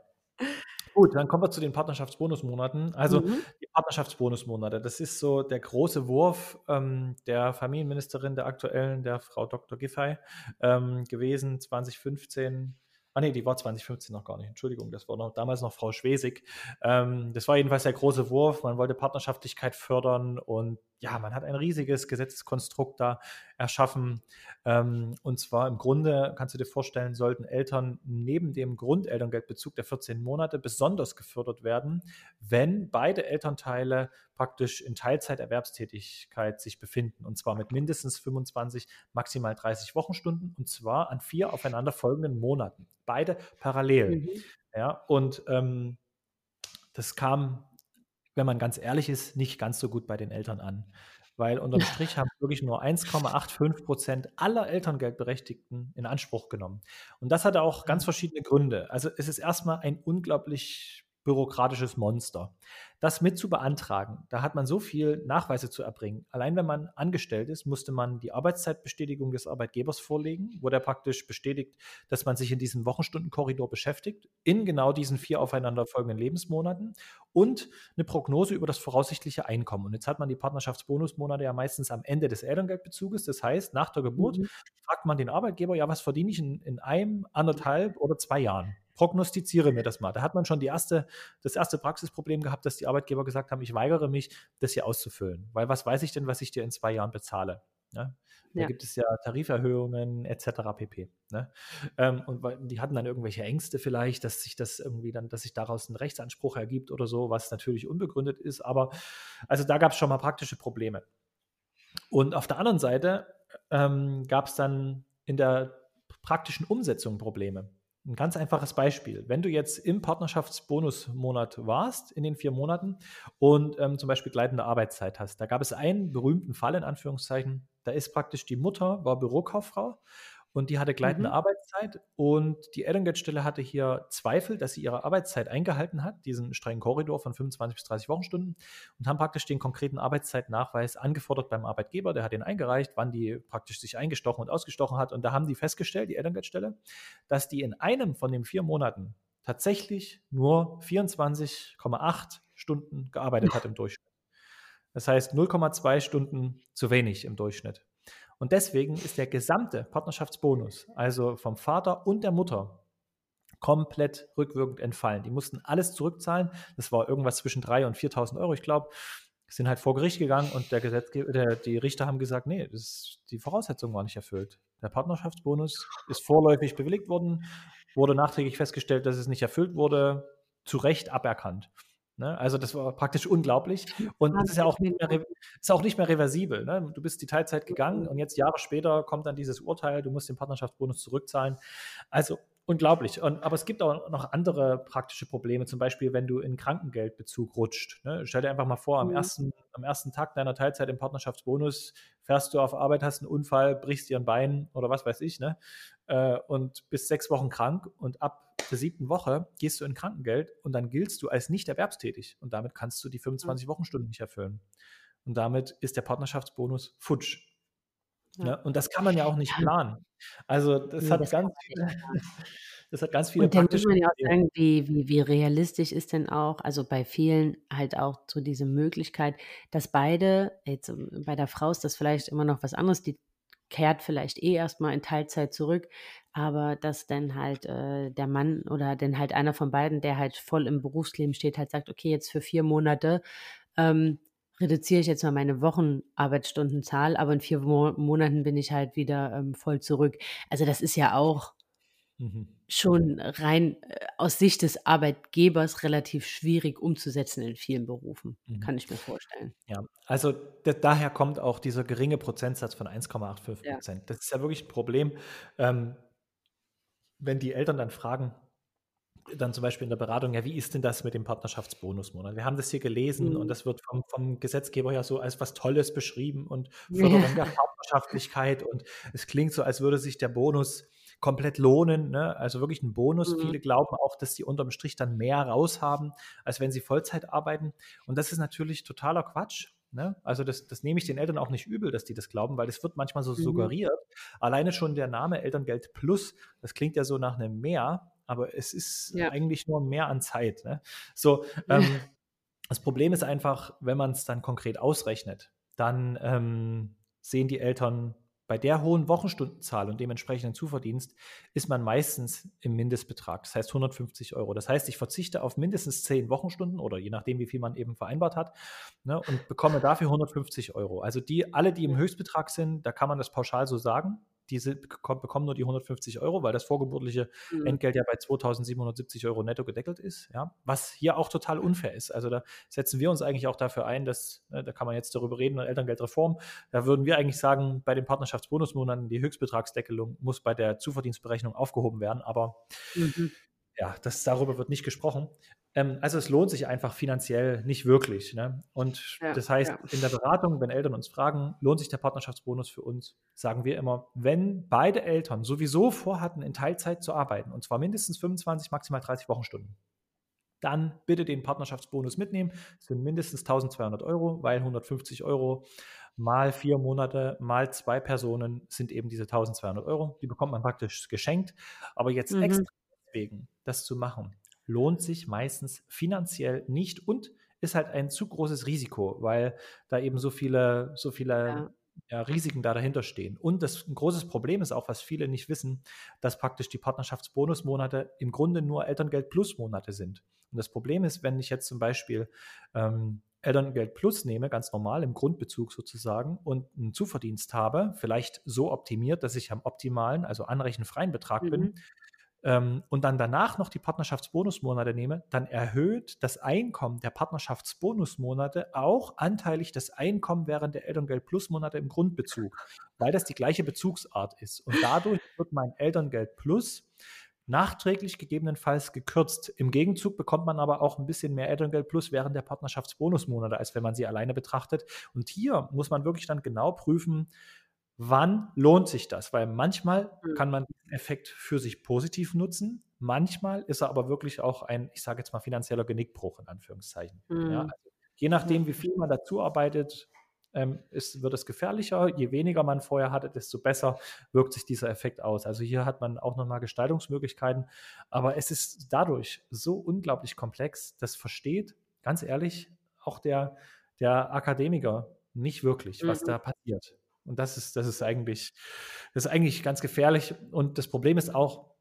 Gut, dann kommen wir zu den Partnerschaftsbonusmonaten. Also mhm. die Partnerschaftsbonusmonate, das ist so der große Wurf ähm, der Familienministerin der aktuellen, der Frau Dr. Giffey, ähm, gewesen 2015. Ah nee, die war 2015 noch gar nicht. Entschuldigung, das war noch, damals noch Frau Schwesig. Ähm, das war jedenfalls der große Wurf. Man wollte Partnerschaftlichkeit fördern und ja, man hat ein riesiges Gesetzeskonstrukt da erschaffen. Ähm, und zwar im Grunde, kannst du dir vorstellen, sollten Eltern neben dem Grundelterngeldbezug der 14 Monate besonders gefördert werden, wenn beide Elternteile praktisch in Teilzeiterwerbstätigkeit sich befinden. Und zwar mit mindestens 25, maximal 30 Wochenstunden. Und zwar an vier aufeinanderfolgenden Monaten. Beide parallel. Mhm. Ja, und ähm, das kam wenn man ganz ehrlich ist, nicht ganz so gut bei den Eltern an. Weil unterm Strich haben wirklich nur 1,85 Prozent aller Elterngeldberechtigten in Anspruch genommen. Und das hatte auch ganz verschiedene Gründe. Also es ist erstmal ein unglaublich bürokratisches Monster. Das mit zu beantragen, da hat man so viel Nachweise zu erbringen. Allein wenn man angestellt ist, musste man die Arbeitszeitbestätigung des Arbeitgebers vorlegen, wo der praktisch bestätigt, dass man sich in diesem Wochenstundenkorridor beschäftigt, in genau diesen vier aufeinanderfolgenden Lebensmonaten und eine Prognose über das voraussichtliche Einkommen. Und jetzt hat man die Partnerschaftsbonusmonate ja meistens am Ende des Elterngeldbezuges. Das heißt, nach der Geburt mhm. fragt man den Arbeitgeber, ja, was verdiene ich in, in einem, anderthalb oder zwei Jahren? Prognostiziere mir das mal. Da hat man schon die erste, das erste Praxisproblem gehabt, dass die Arbeitgeber gesagt haben, ich weigere mich, das hier auszufüllen. Weil was weiß ich denn, was ich dir in zwei Jahren bezahle? Ne? Da ja. gibt es ja Tariferhöhungen etc. pp. Ne? Ähm, und die hatten dann irgendwelche Ängste vielleicht, dass sich das irgendwie dann, dass sich daraus ein Rechtsanspruch ergibt oder so, was natürlich unbegründet ist. Aber also da gab es schon mal praktische Probleme. Und auf der anderen Seite ähm, gab es dann in der praktischen Umsetzung Probleme. Ein ganz einfaches Beispiel. Wenn du jetzt im Partnerschaftsbonusmonat warst, in den vier Monaten, und ähm, zum Beispiel gleitende Arbeitszeit hast, da gab es einen berühmten Fall in Anführungszeichen, da ist praktisch die Mutter, war Bürokauffrau und die hatte gleitende mhm. Arbeitszeit und die Elterngeldstelle hatte hier Zweifel, dass sie ihre Arbeitszeit eingehalten hat, diesen strengen Korridor von 25 bis 30 Wochenstunden und haben praktisch den konkreten Arbeitszeitnachweis angefordert beim Arbeitgeber, der hat den eingereicht, wann die praktisch sich eingestochen und ausgestochen hat und da haben die festgestellt, die Elterngeldstelle, dass die in einem von den vier Monaten tatsächlich nur 24,8 Stunden gearbeitet hat im Durchschnitt. Das heißt 0,2 Stunden zu wenig im Durchschnitt. Und deswegen ist der gesamte Partnerschaftsbonus, also vom Vater und der Mutter, komplett rückwirkend entfallen. Die mussten alles zurückzahlen. Das war irgendwas zwischen 3.000 und 4.000 Euro, ich glaube. Sind halt vor Gericht gegangen und der Gesetzgeber, der, die Richter haben gesagt, nee, das, die Voraussetzung war nicht erfüllt. Der Partnerschaftsbonus ist vorläufig bewilligt worden, wurde nachträglich festgestellt, dass es nicht erfüllt wurde, zu Recht aberkannt. Ne? Also das war praktisch unglaublich. Und es ist ja auch nicht mehr, ist auch nicht mehr reversibel. Ne? Du bist die Teilzeit gegangen und jetzt Jahre später kommt dann dieses Urteil, du musst den Partnerschaftsbonus zurückzahlen. Also unglaublich. Und, aber es gibt auch noch andere praktische Probleme, zum Beispiel, wenn du in Krankengeldbezug rutscht. Ne? Stell dir einfach mal vor, am, mhm. ersten, am ersten Tag deiner Teilzeit im Partnerschaftsbonus fährst du auf Arbeit, hast einen Unfall, brichst dir ein Bein oder was weiß ich, ne? Äh, und bist sechs Wochen krank und ab der siebten Woche gehst du in Krankengeld und dann giltst du als nicht erwerbstätig und damit kannst du die 25 mhm. Wochenstunden nicht erfüllen. Und damit ist der Partnerschaftsbonus futsch. Ja. Ne? Und das kann man ja auch nicht planen. Also das nee, hat das ganz viele, das hat ganz viele Und dann muss man ja auch sagen, wie, wie, wie realistisch ist denn auch, also bei vielen halt auch so diese Möglichkeit, dass beide, jetzt ähm, bei der Frau ist das vielleicht immer noch was anderes, die kehrt vielleicht eh erstmal in Teilzeit zurück, aber dass dann halt äh, der Mann oder dann halt einer von beiden, der halt voll im Berufsleben steht, halt sagt, okay, jetzt für vier Monate ähm, reduziere ich jetzt mal meine Wochenarbeitsstundenzahl, aber in vier Mo Monaten bin ich halt wieder ähm, voll zurück. Also das ist ja auch mhm. schon rein äh, aus Sicht des Arbeitgebers relativ schwierig umzusetzen in vielen Berufen, mhm. kann ich mir vorstellen. Ja, also daher kommt auch dieser geringe Prozentsatz von 1,85 Prozent. Ja. Das ist ja wirklich ein Problem. Ähm, wenn die Eltern dann fragen, dann zum Beispiel in der Beratung, ja, wie ist denn das mit dem Partnerschaftsbonusmonat? Wir haben das hier gelesen mhm. und das wird vom, vom, Gesetzgeber ja so als was Tolles beschrieben und Förderung ja. der Partnerschaftlichkeit und es klingt so, als würde sich der Bonus komplett lohnen, ne? also wirklich ein Bonus. Mhm. Viele glauben auch, dass die unterm Strich dann mehr raushaben, als wenn sie Vollzeit arbeiten und das ist natürlich totaler Quatsch. Ne? Also das, das nehme ich den Eltern auch nicht übel, dass die das glauben, weil das wird manchmal so mhm. suggeriert. Alleine schon der Name Elterngeld Plus, das klingt ja so nach einem Mehr, aber es ist ja. eigentlich nur mehr an Zeit. Ne? So, ähm, das Problem ist einfach, wenn man es dann konkret ausrechnet, dann ähm, sehen die Eltern bei der hohen Wochenstundenzahl und dementsprechenden Zuverdienst ist man meistens im Mindestbetrag, das heißt 150 Euro. Das heißt, ich verzichte auf mindestens 10 Wochenstunden oder je nachdem, wie viel man eben vereinbart hat ne, und bekomme dafür 150 Euro. Also die, alle, die im Höchstbetrag sind, da kann man das pauschal so sagen, diese bekommen nur die 150 Euro, weil das vorgeburtliche mhm. Entgelt ja bei 2770 Euro netto gedeckelt ist, ja, was hier auch total unfair ist. Also da setzen wir uns eigentlich auch dafür ein, dass, ne, da kann man jetzt darüber reden, Elterngeldreform, da würden wir eigentlich sagen, bei den Partnerschaftsbonusmonaten die Höchstbetragsdeckelung muss bei der Zuverdienstberechnung aufgehoben werden, aber mhm. ja, das, darüber wird nicht gesprochen. Ähm, also es lohnt sich einfach finanziell nicht wirklich. Ne? Und ja, das heißt, ja. in der Beratung, wenn Eltern uns fragen, lohnt sich der Partnerschaftsbonus für uns, sagen wir immer, wenn beide Eltern sowieso vorhatten, in Teilzeit zu arbeiten, und zwar mindestens 25, maximal 30 Wochenstunden, dann bitte den Partnerschaftsbonus mitnehmen. Das sind mindestens 1200 Euro, weil 150 Euro mal vier Monate mal zwei Personen sind eben diese 1200 Euro. Die bekommt man praktisch geschenkt. Aber jetzt mhm. extra deswegen das zu machen, lohnt sich meistens finanziell nicht und ist halt ein zu großes Risiko, weil da eben so viele, so viele ja. Ja, Risiken da dahinter stehen. Und das ein großes Problem ist auch, was viele nicht wissen, dass praktisch die Partnerschaftsbonusmonate im Grunde nur Elterngeld Plus Monate sind. Und das Problem ist, wenn ich jetzt zum Beispiel ähm, Elterngeld Plus nehme, ganz normal im Grundbezug sozusagen, und einen Zuverdienst habe, vielleicht so optimiert, dass ich am optimalen, also anrechenfreien Betrag mhm. bin, ähm, und dann danach noch die Partnerschaftsbonusmonate nehme, dann erhöht das Einkommen der Partnerschaftsbonusmonate auch anteilig das Einkommen während der Elterngeld Plus Monate im Grundbezug, weil das die gleiche Bezugsart ist. Und dadurch wird mein Elterngeld Plus nachträglich gegebenenfalls gekürzt. Im Gegenzug bekommt man aber auch ein bisschen mehr Elterngeld Plus während der Partnerschaftsbonusmonate, als wenn man sie alleine betrachtet. Und hier muss man wirklich dann genau prüfen, wann lohnt sich das? Weil manchmal mhm. kann man diesen Effekt für sich positiv nutzen, manchmal ist er aber wirklich auch ein, ich sage jetzt mal, finanzieller Genickbruch in Anführungszeichen. Mhm. Ja, also je nachdem, wie viel man dazu arbeitet, ähm, ist, wird es gefährlicher. Je weniger man vorher hatte, desto besser wirkt sich dieser Effekt aus. Also hier hat man auch nochmal Gestaltungsmöglichkeiten, aber es ist dadurch so unglaublich komplex, das versteht, ganz ehrlich, auch der, der Akademiker nicht wirklich, was mhm. da passiert. Und das ist, das ist eigentlich, das ist eigentlich ganz gefährlich. Und das Problem ist auch,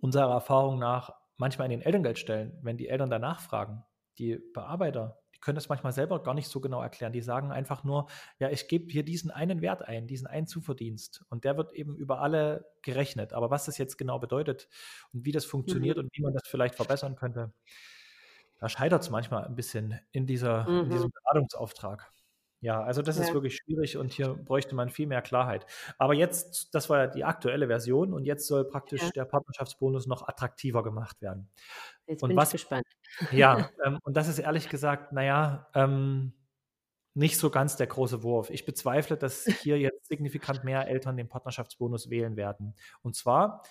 unserer Erfahrung nach, manchmal in den Elterngeldstellen, wenn die Eltern danach fragen, die Bearbeiter, die können das manchmal selber gar nicht so genau erklären. Die sagen einfach nur, ja, ich gebe hier diesen einen Wert ein, diesen einen Zuverdienst. Und der wird eben über alle gerechnet. Aber was das jetzt genau bedeutet und wie das funktioniert mhm. und wie man das vielleicht verbessern könnte, da scheitert es manchmal ein bisschen in, dieser, mhm. in diesem Beratungsauftrag. Ja, also das ja. ist wirklich schwierig und hier bräuchte man viel mehr Klarheit. Aber jetzt, das war ja die aktuelle Version und jetzt soll praktisch ja. der Partnerschaftsbonus noch attraktiver gemacht werden. Jetzt und bin was, ich gespannt. Ja, ähm, und das ist ehrlich gesagt, naja, ähm, nicht so ganz der große Wurf. Ich bezweifle, dass hier jetzt signifikant mehr Eltern den Partnerschaftsbonus wählen werden. Und zwar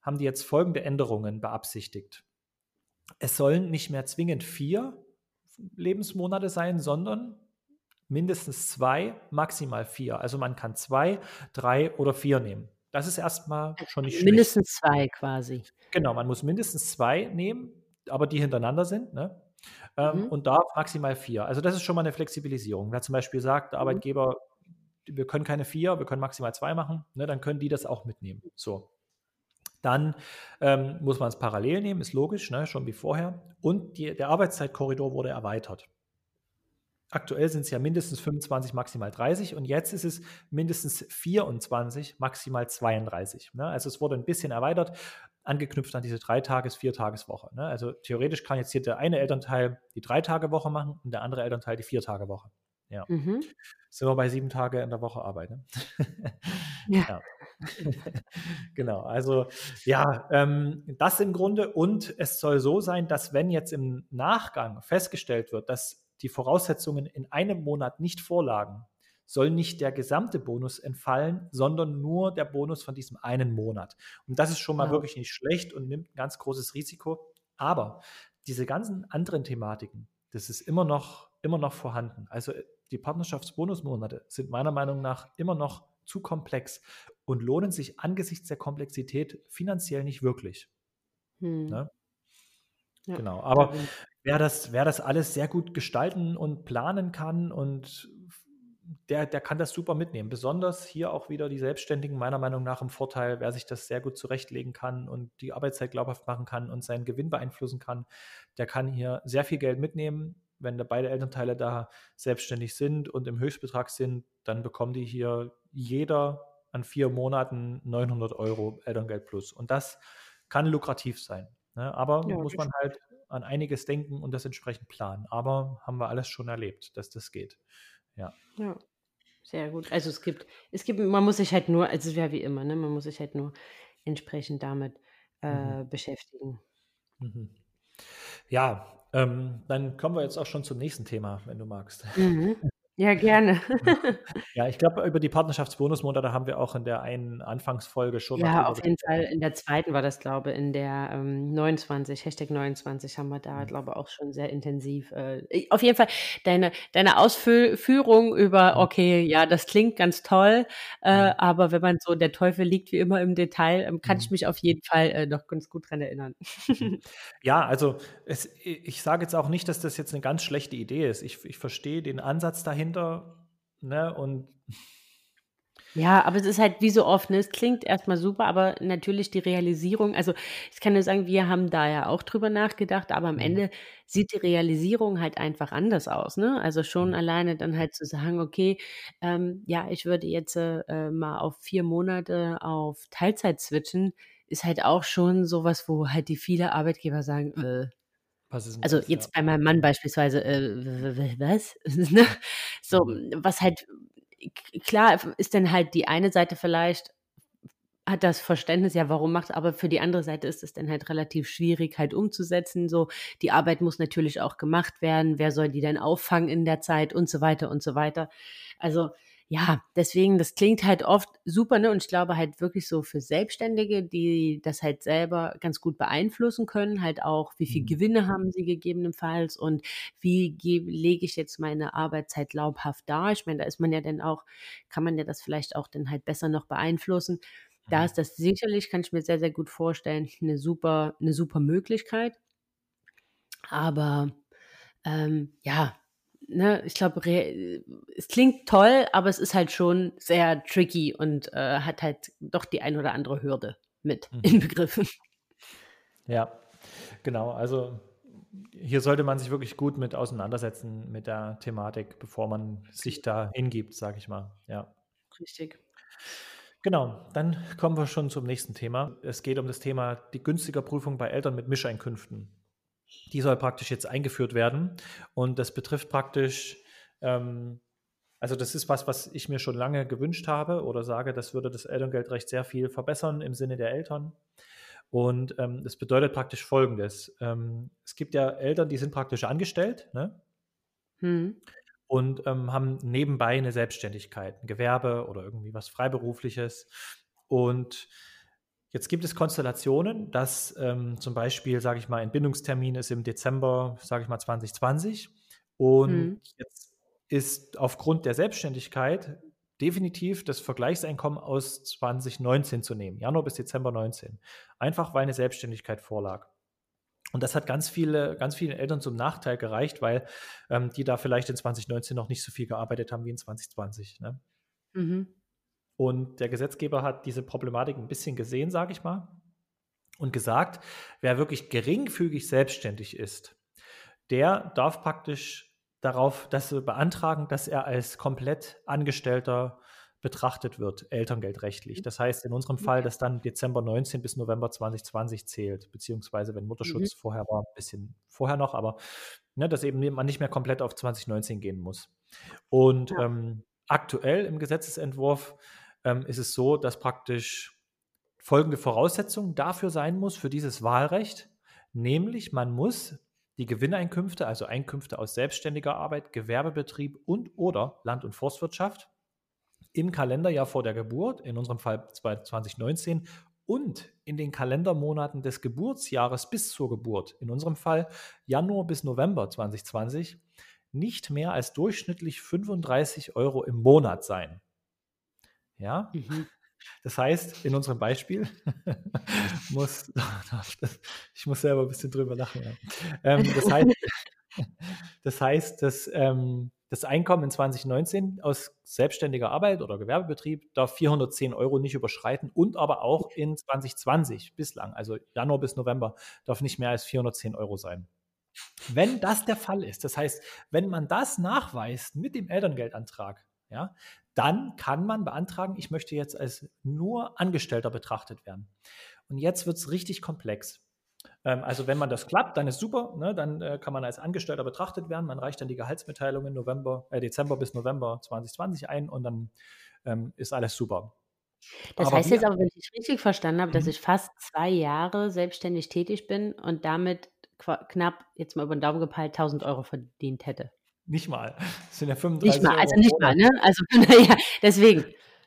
haben die jetzt folgende Änderungen beabsichtigt. Es sollen nicht mehr zwingend vier Lebensmonate sein, sondern mindestens zwei, maximal vier. Also man kann zwei, drei oder vier nehmen. Das ist erstmal schon nicht schlecht. Mindestens zwei quasi. Genau, man muss mindestens zwei nehmen, aber die hintereinander sind. Ne? Ähm, mhm. Und darf maximal vier. Also das ist schon mal eine Flexibilisierung. Wer zum Beispiel sagt, der mhm. Arbeitgeber, wir können keine vier, wir können maximal zwei machen, ne, dann können die das auch mitnehmen. So. Dann ähm, muss man es parallel nehmen, ist logisch, ne, schon wie vorher. Und die, der Arbeitszeitkorridor wurde erweitert. Aktuell sind es ja mindestens 25, maximal 30 und jetzt ist es mindestens 24, maximal 32. Ne? Also es wurde ein bisschen erweitert, angeknüpft an diese Dreitages-, Viertageswoche. Ne? Also theoretisch kann jetzt hier der eine Elternteil die Drei-Tage-Woche machen und der andere Elternteil die Vier-Tage-Woche. Ja. Mhm. Sind wir bei sieben Tage in der Woche Arbeit. Ne? ja. ja. genau, also ja, ähm, das im Grunde und es soll so sein, dass wenn jetzt im Nachgang festgestellt wird, dass die Voraussetzungen in einem Monat nicht vorlagen, soll nicht der gesamte Bonus entfallen, sondern nur der Bonus von diesem einen Monat. Und das ist schon mal ja. wirklich nicht schlecht und nimmt ein ganz großes Risiko. Aber diese ganzen anderen Thematiken, das ist immer noch, immer noch vorhanden. Also äh, die Partnerschaftsbonusmonate sind meiner Meinung nach immer noch zu komplex und lohnen sich angesichts der Komplexität finanziell nicht wirklich. Hm. Ne? Ja, genau. Aber wer das, wer das alles sehr gut gestalten und planen kann und der, der kann das super mitnehmen. Besonders hier auch wieder die Selbstständigen, meiner Meinung nach im Vorteil, wer sich das sehr gut zurechtlegen kann und die Arbeitszeit glaubhaft machen kann und seinen Gewinn beeinflussen kann, der kann hier sehr viel Geld mitnehmen. Wenn da beide Elternteile da selbstständig sind und im Höchstbetrag sind, dann bekommen die hier jeder an vier Monaten 900 Euro Elterngeld plus. Und das kann lukrativ sein. Ne? Aber ja, muss man halt an einiges denken und das entsprechend planen. Aber haben wir alles schon erlebt, dass das geht. Ja. Ja, sehr gut. Also es gibt, es gibt, man muss sich halt nur, also es wäre wie immer, ne? Man muss sich halt nur entsprechend damit äh, mhm. beschäftigen. Mhm. Ja, ähm, dann kommen wir jetzt auch schon zum nächsten Thema, wenn du magst. Mhm. Ja, gerne. Ja, ich glaube, über die Partnerschaftsbonusmonate haben wir auch in der einen Anfangsfolge schon mal Ja, auf jeden Fall. In der zweiten war das, glaube ich, in der ähm, 29, Hashtag 29 haben wir da, Mhm. glaube ich, auch schon sehr intensiv. Äh, auf jeden Fall deine, deine Ausführung über, Mhm. okay, ja, das klingt ganz toll, äh, Mhm. aber wenn man so, der Teufel liegt wie immer im Detail, ähm, kann ich mhm. mich auf jeden Fall äh, noch ganz gut dran erinnern. Mhm. Ja, also es, ich sage jetzt auch nicht, dass das jetzt eine ganz schlechte Idee ist. Ich, ich verstehe den Ansatz dahinter Ne? Und ja, aber es ist halt wie so oft, ne? Es klingt erstmal super, aber natürlich die Realisierung, also ich kann nur sagen, wir haben da ja auch drüber nachgedacht, aber am mhm. Ende sieht die Realisierung halt einfach anders aus, ne? Also schon mhm. alleine dann halt zu sagen, okay, ähm, ja, ich würde jetzt äh, mal auf vier Monate auf Teilzeit switchen, ist halt auch schon sowas, wo halt die viele Arbeitgeber sagen, äh, also jetzt bei meinem Mann beispielsweise, äh, was? Ne? so, mhm. was halt, klar ist dann halt die eine Seite vielleicht, hat das Verständnis, ja, warum macht, aber für die andere Seite ist es dann halt relativ schwierig halt umzusetzen. So, die Arbeit muss natürlich auch gemacht werden. Wer soll die denn auffangen in der Zeit und so weiter und so weiter. Also, ja, deswegen, das klingt halt oft super, ne? Und ich glaube halt wirklich so für Selbstständige, die das halt selber ganz gut beeinflussen können, halt auch, wie viel mhm. Gewinne haben sie gegebenenfalls und wie lege ich jetzt meine Arbeitszeit glaubhaft dar. Ich meine, da ist man ja dann auch, kann man ja das vielleicht auch dann halt besser noch beeinflussen. Da ist das sicherlich, kann ich mir sehr, sehr gut vorstellen, eine super, eine super Möglichkeit. Aber ähm, ja, ne, ich glaube, es klingt toll, aber es ist halt schon sehr tricky und äh, hat halt doch die ein oder andere Hürde mit mhm. inbegriffen. Ja, genau. Also hier sollte man sich wirklich gut mit auseinandersetzen mit der Thematik, bevor man sich da hingibt, sage ich mal. Ja. Richtig. Genau, dann kommen wir schon zum nächsten Thema. Es geht um das Thema die günstige Prüfung bei Eltern mit Mischeinkünften. Die soll praktisch jetzt eingeführt werden. Und das betrifft praktisch, ähm, also das ist was, was ich mir schon lange gewünscht habe oder sage, das würde das Elterngeldrecht sehr viel verbessern im Sinne der Eltern. Und ähm, das bedeutet praktisch Folgendes. Ähm, es gibt ja Eltern, die sind praktisch angestellt ne? Hm. und ähm, haben nebenbei eine Selbstständigkeit, ein Gewerbe oder irgendwie was Freiberufliches. Und Jetzt gibt es Konstellationen, dass ähm, zum Beispiel, sage ich mal, Entbindungstermin ist im Dezember, sage ich mal, 2020. Und mhm. jetzt ist aufgrund der Selbstständigkeit definitiv das Vergleichseinkommen aus 2019 zu nehmen, Januar bis Dezember 19. Einfach weil eine Selbstständigkeit vorlag. Und das hat ganz viele, ganz vielen Eltern zum Nachteil gereicht, weil ähm, die da vielleicht in 2019 noch nicht so viel gearbeitet haben wie in 2020. Ne? Mhm. Und der Gesetzgeber hat diese Problematik ein bisschen gesehen, sage ich mal, und gesagt, wer wirklich geringfügig selbstständig ist, der darf praktisch darauf das beantragen, dass er als komplett Angestellter betrachtet wird, elterngeldrechtlich. Das heißt in unserem Fall, dass dann Dezember 19 bis November 2020 zählt, beziehungsweise wenn Mutterschutz mhm. vorher war, ein bisschen vorher noch, aber ne, dass eben man nicht mehr komplett auf 2019 gehen muss. Und ja. ähm, aktuell im Gesetzesentwurf ähm, ist es so, dass praktisch folgende Voraussetzung dafür sein muss, für dieses Wahlrecht, nämlich man muss die Gewinneinkünfte, also Einkünfte aus selbstständiger Arbeit, Gewerbebetrieb und oder Land- und Forstwirtschaft im Kalenderjahr vor der Geburt, in unserem Fall 2019, und in den Kalendermonaten des Geburtsjahres bis zur Geburt, in unserem Fall Januar bis November 2020, nicht mehr als durchschnittlich 35 Euro im Monat sein. Ja? Mhm. Das heißt, in unserem Beispiel muss, ich muss selber ein bisschen drüber lachen. Ja. Ähm, das heißt, das heißt, dass, ähm, das Einkommen in 2019 aus selbstständiger Arbeit oder Gewerbebetrieb darf 410 Euro nicht überschreiten und aber auch in 2020 bislang, also Januar bis November, darf nicht mehr als 410 Euro sein. Wenn das der Fall ist, das heißt, wenn man das nachweist mit dem Elterngeldantrag, ja, dann kann man beantragen, ich möchte jetzt als nur Angestellter betrachtet werden. Und jetzt wird es richtig komplex. Ähm, also wenn man das klappt, dann ist super, ne? dann äh, kann man als Angestellter betrachtet werden. Man reicht dann die Gehaltsmitteilung in November, äh, Dezember bis November 2020 ein und dann ähm, ist alles super. Das aber heißt jetzt aber, wenn ich richtig verstanden habe, dass mhm. ich fast zwei Jahre selbstständig tätig bin und damit knapp, jetzt mal über den Daumen gepeilt, 1000 Euro verdient hätte. Nicht mal. Das sind ja 35 Nicht mal, also nicht mal, ne? Also, naja, deswegen.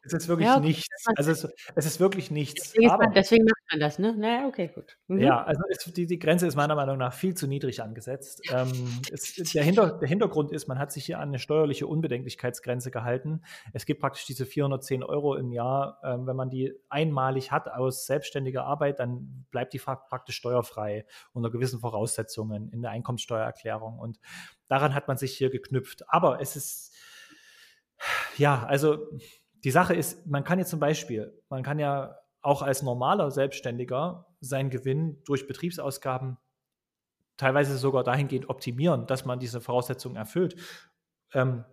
Es ist wirklich ja, nichts. Also es, es, ist wirklich nichts. Deswegen, man, deswegen, macht man das, ne? Naja, okay, gut. Mhm. Ja, also ist, die, die, Grenze ist meiner Meinung nach viel zu niedrig angesetzt. Ähm, es, der, Hinter, der, Hintergrund ist, man hat sich hier an eine steuerliche Unbedenklichkeitsgrenze gehalten. Es gibt praktisch diese 410 Euro im Jahr. Ähm, wenn man die einmalig hat aus selbstständiger Arbeit, dann bleibt die praktisch steuerfrei unter gewissen Voraussetzungen in der Einkommensteuererklärung. Und daran hat man sich hier geknüpft. Aber es ist, ja, also die Sache ist, man kann jetzt zum Beispiel, man kann ja auch als normaler Selbstständiger seinen Gewinn durch Betriebsausgaben teilweise sogar dahingehend optimieren, dass man diese Voraussetzungen erfüllt ähm,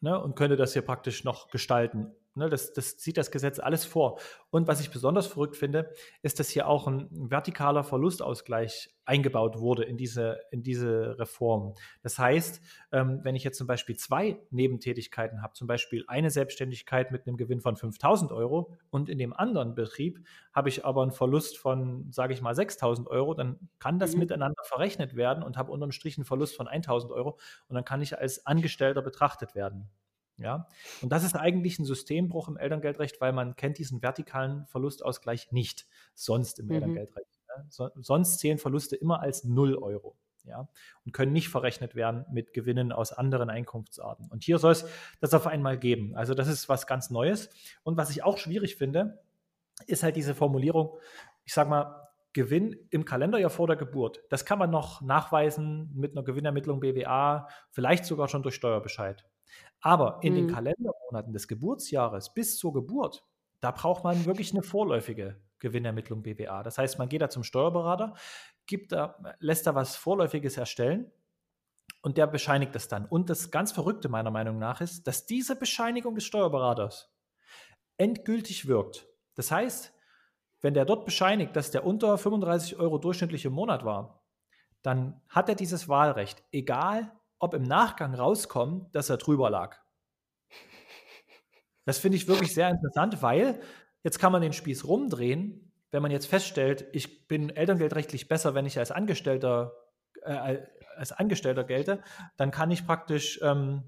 ne, und könnte das hier praktisch noch gestalten. Ne, das, das sieht das Gesetz alles vor. Und was ich besonders verrückt finde, ist, dass hier auch ein vertikaler Verlustausgleich eingebaut wurde in diese, in diese Reform. Das heißt, ähm, wenn ich jetzt zum Beispiel zwei Nebentätigkeiten habe, zum Beispiel eine Selbstständigkeit mit einem Gewinn von 5000 Euro und in dem anderen Betrieb habe ich aber einen Verlust von, sage ich mal, 6000 Euro, dann kann das mhm. miteinander verrechnet werden und habe unterm Strich einen Verlust von 1000 Euro und dann kann ich als Angestellter betrachtet werden. Ja, und das ist eigentlich ein Systembruch im Elterngeldrecht, weil man kennt diesen vertikalen Verlustausgleich nicht sonst im mhm. Elterngeldrecht. Ja. So, sonst zählen Verluste immer als 0 Euro. Ja, und können nicht verrechnet werden mit Gewinnen aus anderen Einkunftsarten. Und hier soll es das auf einmal geben. Also das ist was ganz Neues. Und was ich auch schwierig finde, ist halt diese Formulierung, ich sage mal, Gewinn im Kalenderjahr vor der Geburt. Das kann man noch nachweisen mit einer Gewinnermittlung BWA, vielleicht sogar schon durch Steuerbescheid. Aber in mhm. den Kalendermonaten des Geburtsjahres bis zur Geburt, da braucht man wirklich eine vorläufige Gewinnermittlung BWA. Das heißt, man geht da zum Steuerberater, gibt da, lässt da was Vorläufiges erstellen und der bescheinigt das dann. Und das ganz Verrückte meiner Meinung nach ist, dass diese Bescheinigung des Steuerberaters endgültig wirkt. Das heißt, wenn der dort bescheinigt, dass der unter 35 Euro durchschnittlich im Monat war, dann hat er dieses Wahlrecht, egal ob im Nachgang rauskommt, dass er drüber lag. Das finde ich wirklich sehr interessant, weil jetzt kann man den Spieß rumdrehen, wenn man jetzt feststellt, ich bin elterngeldrechtlich besser, wenn ich als Angestellter, äh, als Angestellter gelte, dann kann ich praktisch, ähm,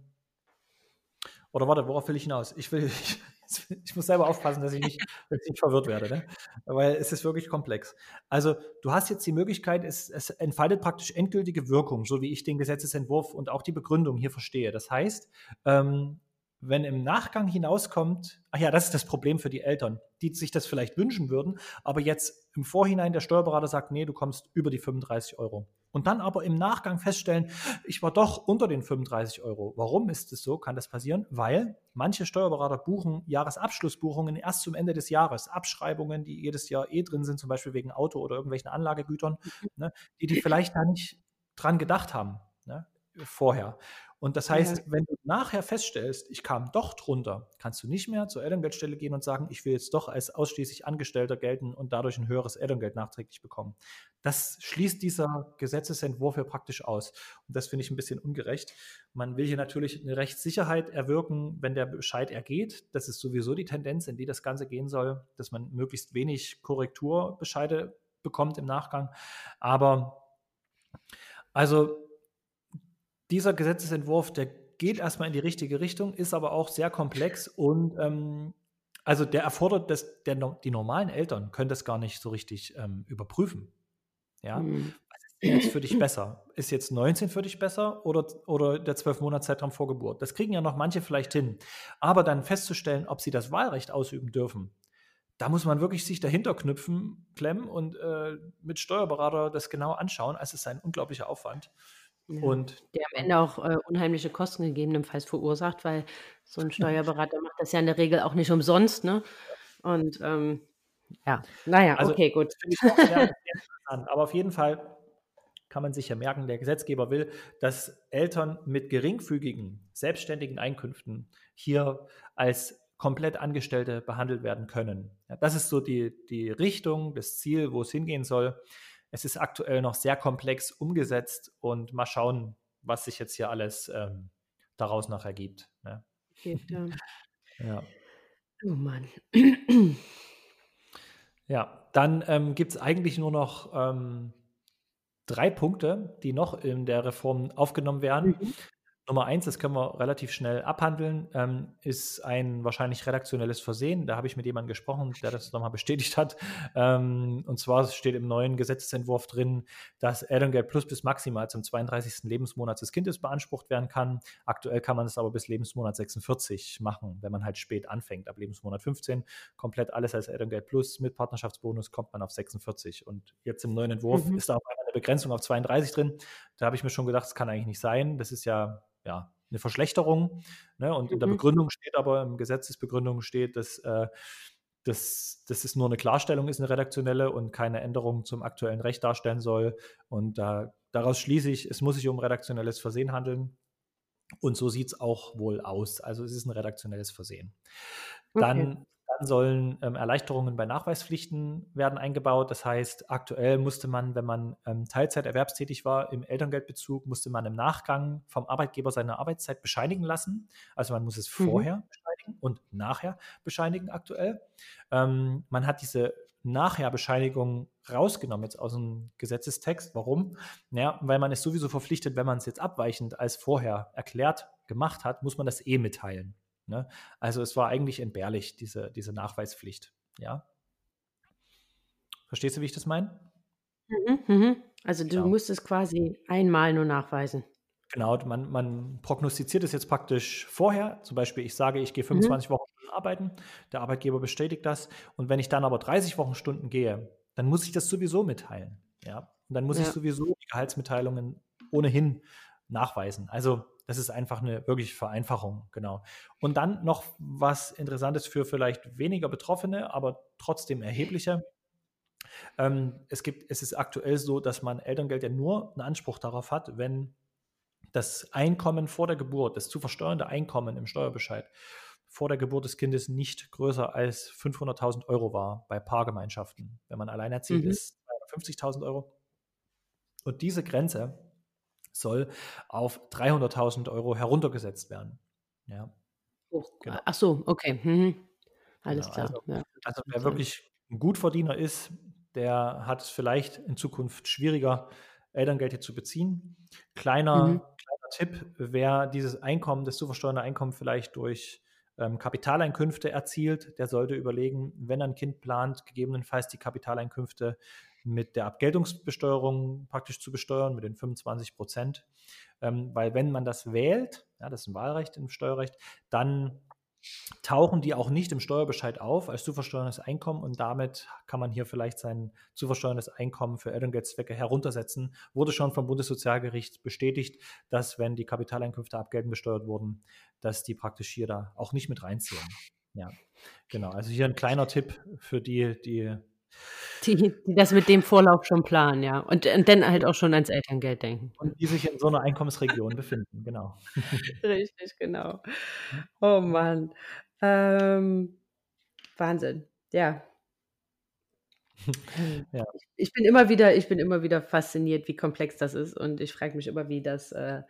oder warte, worauf will ich hinaus? Ich will, ich, ich muss selber aufpassen, dass ich nicht, dass ich verwirrt werde, ne? weil es ist wirklich komplex. Also du hast jetzt die Möglichkeit, es, es entfaltet praktisch endgültige Wirkung, so wie ich den Gesetzesentwurf und auch die Begründung hier verstehe. Das heißt, ähm, wenn im Nachgang hinauskommt, ach ja, das ist das Problem für die Eltern, die sich das vielleicht wünschen würden, aber jetzt im Vorhinein der Steuerberater sagt, nee, du kommst über die 35 Euro. Und dann aber im Nachgang feststellen, ich war doch unter den 35 Euro. Warum ist es so? Kann das passieren? Weil manche Steuerberater buchen Jahresabschlussbuchungen erst zum Ende des Jahres. Abschreibungen, die jedes Jahr eh drin sind, zum Beispiel wegen Auto oder irgendwelchen Anlagegütern, ne, die die vielleicht da nicht dran gedacht haben ne, vorher. Und das heißt, ja. wenn du nachher feststellst, ich kam doch drunter, kannst du nicht mehr zur Elterngeldstelle gehen und sagen, ich will jetzt doch als ausschließlich Angestellter gelten und dadurch ein höheres Elterngeld nachträglich bekommen. Das schließt dieser Gesetzesentwurf ja praktisch aus. Und das finde ich ein bisschen ungerecht. Man will hier natürlich eine Rechtssicherheit erwirken, wenn der Bescheid ergeht. Das ist sowieso die Tendenz, in die das Ganze gehen soll, dass man möglichst wenig Korrekturbescheide bekommt im Nachgang. Aber also dieser Gesetzesentwurf, der geht erstmal in die richtige Richtung, ist aber auch sehr komplex und ähm, also der erfordert, dass der, die normalen Eltern können das gar nicht so richtig ähm, überprüfen. Ja, mhm. was ist jetzt für dich besser? Ist jetzt 19 für dich besser oder, oder der 12-Monats-Zeitraum vor Geburt? Das kriegen ja noch manche vielleicht hin. Aber dann festzustellen, ob sie das Wahlrecht ausüben dürfen, da muss man wirklich sich dahinter knüpfen, klemmen und äh, mit Steuerberater das genau anschauen. Also es ist ein unglaublicher Aufwand. Ja, und der am Ende auch äh, unheimliche Kosten gegebenenfalls verursacht, weil so ein Steuerberater macht das ja in der Regel auch nicht umsonst, ne? Und ähm, ja, naja, also, okay, gut. Aber auf jeden Fall kann man sich ja merken, der Gesetzgeber will, dass Eltern mit geringfügigen, selbstständigen Einkünften hier als komplett Angestellte behandelt werden können. Ja, das ist so die, die Richtung, das Ziel, wo es hingehen soll. Es ist aktuell noch sehr komplex umgesetzt und mal schauen, was sich jetzt hier alles ähm, daraus noch ergibt. Ne? Ja. ja. Oh Mann. ja, dann ähm, gibt es eigentlich nur noch ähm, drei Punkte, die noch in der Reform aufgenommen werden. Mhm. Nummer eins, das können wir relativ schnell abhandeln, ähm, ist ein wahrscheinlich redaktionelles Versehen. Da habe ich mit jemandem gesprochen, der das nochmal bestätigt hat. Ähm, und zwar steht im neuen Gesetzentwurf drin, dass Elterngeld Plus bis maximal zum 32. Lebensmonat des Kindes beansprucht werden kann. Aktuell kann man es aber bis Lebensmonat 46 machen, wenn man halt spät anfängt. Ab Lebensmonat 15 komplett alles als Elterngeld Plus mit Partnerschaftsbonus kommt man auf 46. Und jetzt im neuen Entwurf mhm. ist da auch eine Begrenzung auf 32 drin. Da habe ich mir schon gedacht, das kann eigentlich nicht sein. Das ist ja ja, eine Verschlechterung. Ne? Und mhm. in der mhm. Begründung steht aber, im Gesetzesbegründung steht, dass, äh, dass, dass es nur eine Klarstellung ist, eine redaktionelle und keine Änderung zum aktuellen Recht darstellen soll. Und da, daraus schließe ich, es muss sich um redaktionelles Versehen handeln. Und so sieht es auch wohl aus. Also es ist ein redaktionelles Versehen. Okay. Dann sollen ähm, Erleichterungen bei Nachweispflichten werden eingebaut. Das heißt, aktuell musste man, wenn man ähm, Teilzeit erwerbstätig war, im Elterngeldbezug, musste man im Nachgang vom Arbeitgeber seine Arbeitszeit bescheinigen lassen. Also man muss es mhm. vorher mhm. bescheinigen und nachher bescheinigen aktuell. Ähm, man hat diese Nachherbescheinigung rausgenommen jetzt aus dem Gesetzestext. Warum? Ja, weil man ist sowieso verpflichtet, wenn man es jetzt abweichend als vorher erklärt gemacht hat, muss man das eh mitteilen. Ne? Also es war eigentlich entbehrlich, diese, diese Nachweispflicht. Ja. Verstehst du, wie ich das meine? Mhm, mhm. Also du genau. musst es quasi einmal nur nachweisen. Genau, man, man prognostiziert es jetzt praktisch vorher. Zum Beispiel, ich sage, ich gehe 25 mhm. Wochen arbeiten, der Arbeitgeber bestätigt das. Und wenn ich dann aber 30 Wochenstunden gehe, dann muss ich das sowieso mitteilen. Ja? Und dann muss ja. ich sowieso die Gehaltsmitteilungen ohnehin nachweisen. Also das ist einfach eine wirkliche Vereinfachung, genau. Und dann noch was Interessantes für vielleicht weniger Betroffene, aber trotzdem erhebliche. Ähm, es, gibt, es ist aktuell so, dass man Elterngeld ja nur einen Anspruch darauf hat, wenn das Einkommen vor der Geburt, das zu versteuernde Einkommen im Steuerbescheid vor der Geburt des Kindes nicht größer als 500.000 Euro war bei Paargemeinschaften. Wenn man alleinerziehend mhm. ist, 50.000 Euro. Und diese Grenze soll auf 300.000 Euro heruntergesetzt werden. Ja. Oh, genau. Ach so, okay. Mhm. Alles genau. klar. Also, ja. also wer wirklich ein Gutverdiener ist, der hat es vielleicht in Zukunft schwieriger, Elterngeld hier zu beziehen. Kleiner, mhm. kleiner Tipp, wer dieses Einkommen, das zu versteuernde Einkommen vielleicht durch ähm, Kapitaleinkünfte erzielt, der sollte überlegen, wenn er ein Kind plant, gegebenenfalls die Kapitaleinkünfte mit der Abgeltungsbesteuerung praktisch zu besteuern, mit den 25 Prozent. Ähm, weil wenn man das wählt, ja, das ist ein Wahlrecht im Steuerrecht, dann tauchen die auch nicht im Steuerbescheid auf als zu versteuerndes Einkommen und damit kann man hier vielleicht sein zu versteuerndes Einkommen für Elterngeldzwecke heruntersetzen. Wurde schon vom Bundessozialgericht bestätigt, dass wenn die Kapitaleinkünfte abgeltend besteuert wurden, dass die praktisch hier da auch nicht mit reinziehen. Ja, genau. Also hier ein kleiner Tipp für die, die die, die das mit dem Vorlauf schon planen, ja. Und, und dann halt auch schon ans Elterngeld denken. Und die sich in so einer Einkommensregion befinden, genau. Richtig, genau. Oh Mann. Ähm, Wahnsinn, ja. ja. Ich bin immer wieder, ich bin immer wieder fasziniert, wie komplex das ist und ich frage mich immer, wie das, äh,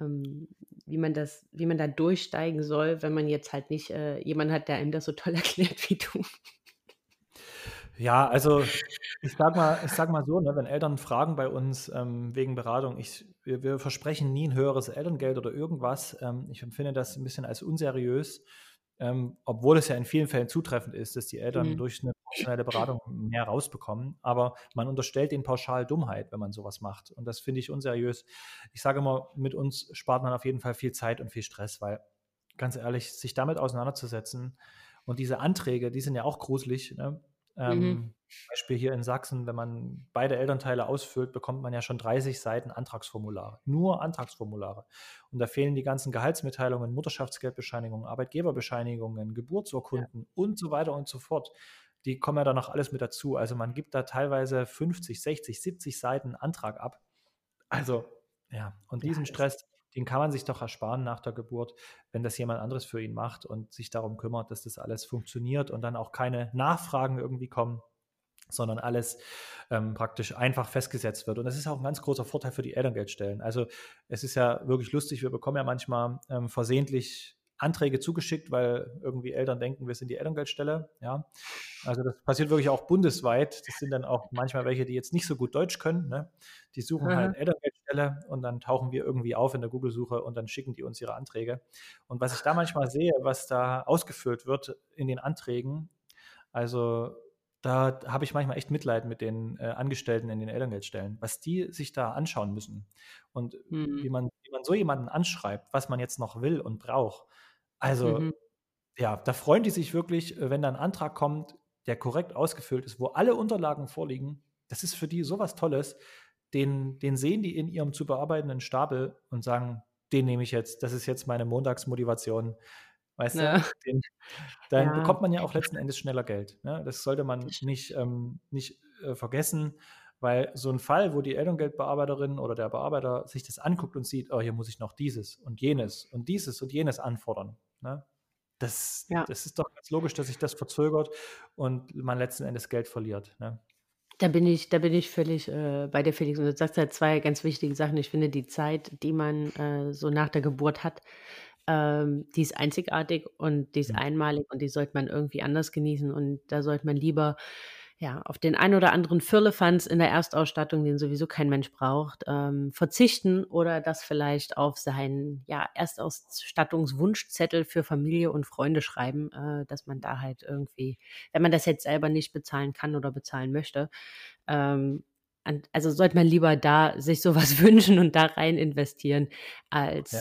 ähm, wie man das, wie man da durchsteigen soll, wenn man jetzt halt nicht äh, jemanden hat, der einem das so toll erklärt wie du. Ja, also ich sag mal, ich sag mal so, ne, wenn Eltern fragen bei uns ähm, wegen Beratung, ich, wir, wir, versprechen nie ein höheres Elterngeld oder irgendwas. Ähm, ich empfinde das ein bisschen als unseriös, ähm, obwohl es ja in vielen Fällen zutreffend ist, dass die Eltern mhm. durch eine professionelle Beratung mehr rausbekommen. Aber man unterstellt ihnen pauschal Dummheit, wenn man sowas macht. Und das finde ich unseriös. Ich sage immer, mit uns spart man auf jeden Fall viel Zeit und viel Stress, weil ganz ehrlich, sich damit auseinanderzusetzen und diese Anträge, die sind ja auch gruselig. Ne? Ähm, mhm. Beispiel hier in Sachsen, wenn man beide Elternteile ausfüllt, bekommt man ja schon 30 Seiten Antragsformulare. Nur Antragsformulare. Und da fehlen die ganzen Gehaltsmitteilungen, Mutterschaftsgeldbescheinigungen, Arbeitgeberbescheinigungen, Geburtsurkunden ja. und so weiter und so fort. Die kommen ja dann noch alles mit dazu. Also man gibt da teilweise 50, 60, 70 Seiten Antrag ab. Also, ja, und diesen ja, Stress, den kann man sich doch ersparen nach der Geburt, wenn das jemand anderes für ihn macht und sich darum kümmert, dass das alles funktioniert und dann auch keine Nachfragen irgendwie kommen sondern alles ähm, praktisch einfach festgesetzt wird. Und das ist auch ein ganz großer Vorteil für die Elterngeldstellen. Also es ist ja wirklich lustig, wir bekommen ja manchmal ähm, versehentlich Anträge zugeschickt, weil irgendwie Eltern denken, wir sind die Elterngeldstelle. Ja, also das passiert wirklich auch bundesweit. Das sind dann auch manchmal welche, die jetzt nicht so gut Deutsch können. Ne? Die suchen halt mhm. halt Elterngeldstelle und dann tauchen wir irgendwie auf in der Google-Suche und dann schicken die uns ihre Anträge. Und was ich da manchmal sehe, was da ausgefüllt wird in den Anträgen, also da habe ich manchmal echt Mitleid mit den äh, Angestellten in den Elterngeldstellen, was die sich da anschauen müssen und mhm. wie, man, wie man so jemanden anschreibt, was man jetzt noch will und braucht. Also mhm. ja, da freuen die sich wirklich, wenn da ein Antrag kommt, der korrekt ausgefüllt ist, wo alle Unterlagen vorliegen. Das ist für die sowas Tolles. Den, den sehen die in ihrem zu bearbeitenden Stapel und sagen, den nehme ich jetzt, das ist jetzt meine Montagsmotivation. Weißt ja. du, den, dann ja. bekommt man ja auch letzten Endes schneller Geld. Ne? Das sollte man nicht, ähm, nicht äh, vergessen, weil so ein Fall, wo die Elterngeldbearbeiterin oder der Bearbeiter sich das anguckt und sieht, oh, hier muss ich noch dieses und jenes und dieses und jenes anfordern. Ne? Das, ja. das ist doch ganz logisch, dass sich das verzögert und man letzten Endes Geld verliert. Ne? Da bin ich, da bin ich völlig äh, bei dir, Felix. Und du sagst halt zwei ganz wichtige Sachen. Ich finde, die Zeit, die man äh, so nach der Geburt hat, ähm, die ist einzigartig und die ist mhm. einmalig und die sollte man irgendwie anders genießen. Und da sollte man lieber ja, auf den ein oder anderen Firlefanz in der Erstausstattung, den sowieso kein Mensch braucht, ähm, verzichten oder das vielleicht auf seinen ja, Erstausstattungswunschzettel für Familie und Freunde schreiben, äh, dass man da halt irgendwie, wenn man das jetzt selber nicht bezahlen kann oder bezahlen möchte, ähm, also sollte man lieber da sich sowas wünschen und da rein investieren, als ja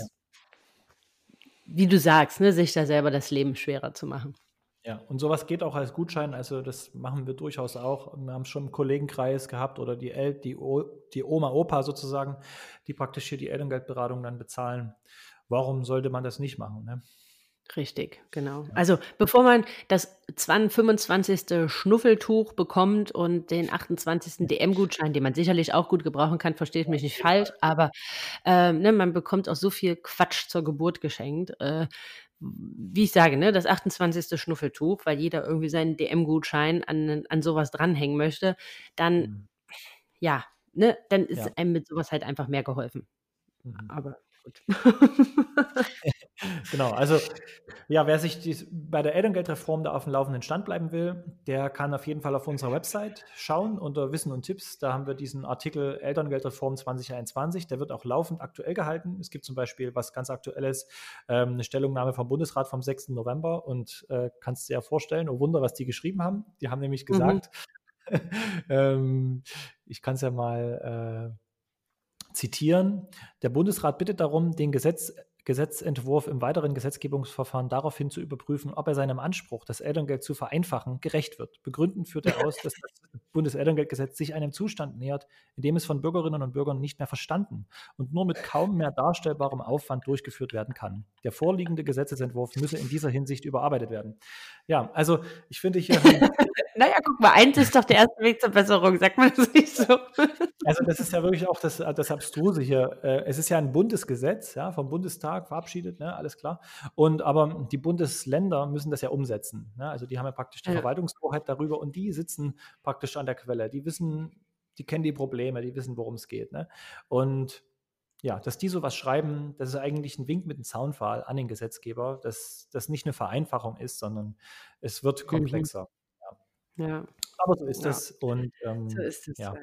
wie du sagst, ne, sich da selber das Leben schwerer zu machen. Ja, und sowas geht auch als Gutschein, also das machen wir durchaus auch. Wir haben schon einen Kollegenkreis gehabt oder die, El die, o die Oma, Opa sozusagen, die praktisch hier die Elterngeldberatung dann bezahlen. Warum sollte man das nicht machen? Ne? Richtig, genau. Also bevor man das 25. Schnuffeltuch bekommt und den 28. DM-Gutschein, den man sicherlich auch gut gebrauchen kann, versteht mich nicht falsch, aber ähm, ne, man bekommt auch so viel Quatsch zur Geburt geschenkt. Äh, wie ich sage, ne, das 28. Schnuffeltuch, weil jeder irgendwie seinen DM-Gutschein an, an sowas dranhängen möchte, dann, mhm. ja, ne, dann ist ja. einem mit sowas halt einfach mehr geholfen. Mhm. Aber gut. genau, also ja, wer sich dies, bei der Elterngeldreform da auf dem laufenden Stand bleiben will, der kann auf jeden Fall auf unserer Website schauen unter Wissen und Tipps. Da haben wir diesen Artikel Elterngeldreform 2021, der wird auch laufend aktuell gehalten. Es gibt zum Beispiel was ganz Aktuelles, ähm, eine Stellungnahme vom Bundesrat vom 6. November und äh, kannst dir ja vorstellen, oh Wunder, was die geschrieben haben. Die haben nämlich mhm. gesagt, mhm. ähm, ich kann es ja mal äh, zitieren. Der Bundesrat bittet darum, den Gesetz, Gesetzentwurf im weiteren Gesetzgebungsverfahren daraufhin zu überprüfen, ob er seinem Anspruch, das Elterngeld zu vereinfachen, gerecht wird. Begründend führt er aus, dass das Bundeselterngeldgesetz sich einem Zustand nähert, in dem es von Bürgerinnen und Bürgern nicht mehr verstanden und nur mit kaum mehr darstellbarem Aufwand durchgeführt werden kann. Der vorliegende Gesetzentwurf müsse in dieser Hinsicht überarbeitet werden. Ja, also ich finde hier. naja, guck mal, eins ist doch der erste Weg zur Besserung, sagt man das nicht so? also, das ist ja wirklich auch das, das Abstruse hier. Äh, es ist ja ein Bundesgesetz, ja, vom Bundestag verabschiedet, ne, alles klar. Und aber die Bundesländer müssen das ja umsetzen. Ne? Also die haben ja praktisch die ja. Verwaltungshoheit darüber und die sitzen praktisch an der Quelle. Die wissen, die kennen die Probleme, die wissen, worum es geht. Ne? Und ja, dass die sowas schreiben, das ist eigentlich ein Wink mit dem Zaunpfahl an den Gesetzgeber, dass das nicht eine Vereinfachung ist, sondern es wird mhm. komplexer. Ja. Aber so ist ja. es. Und ähm, so ist es. Ja.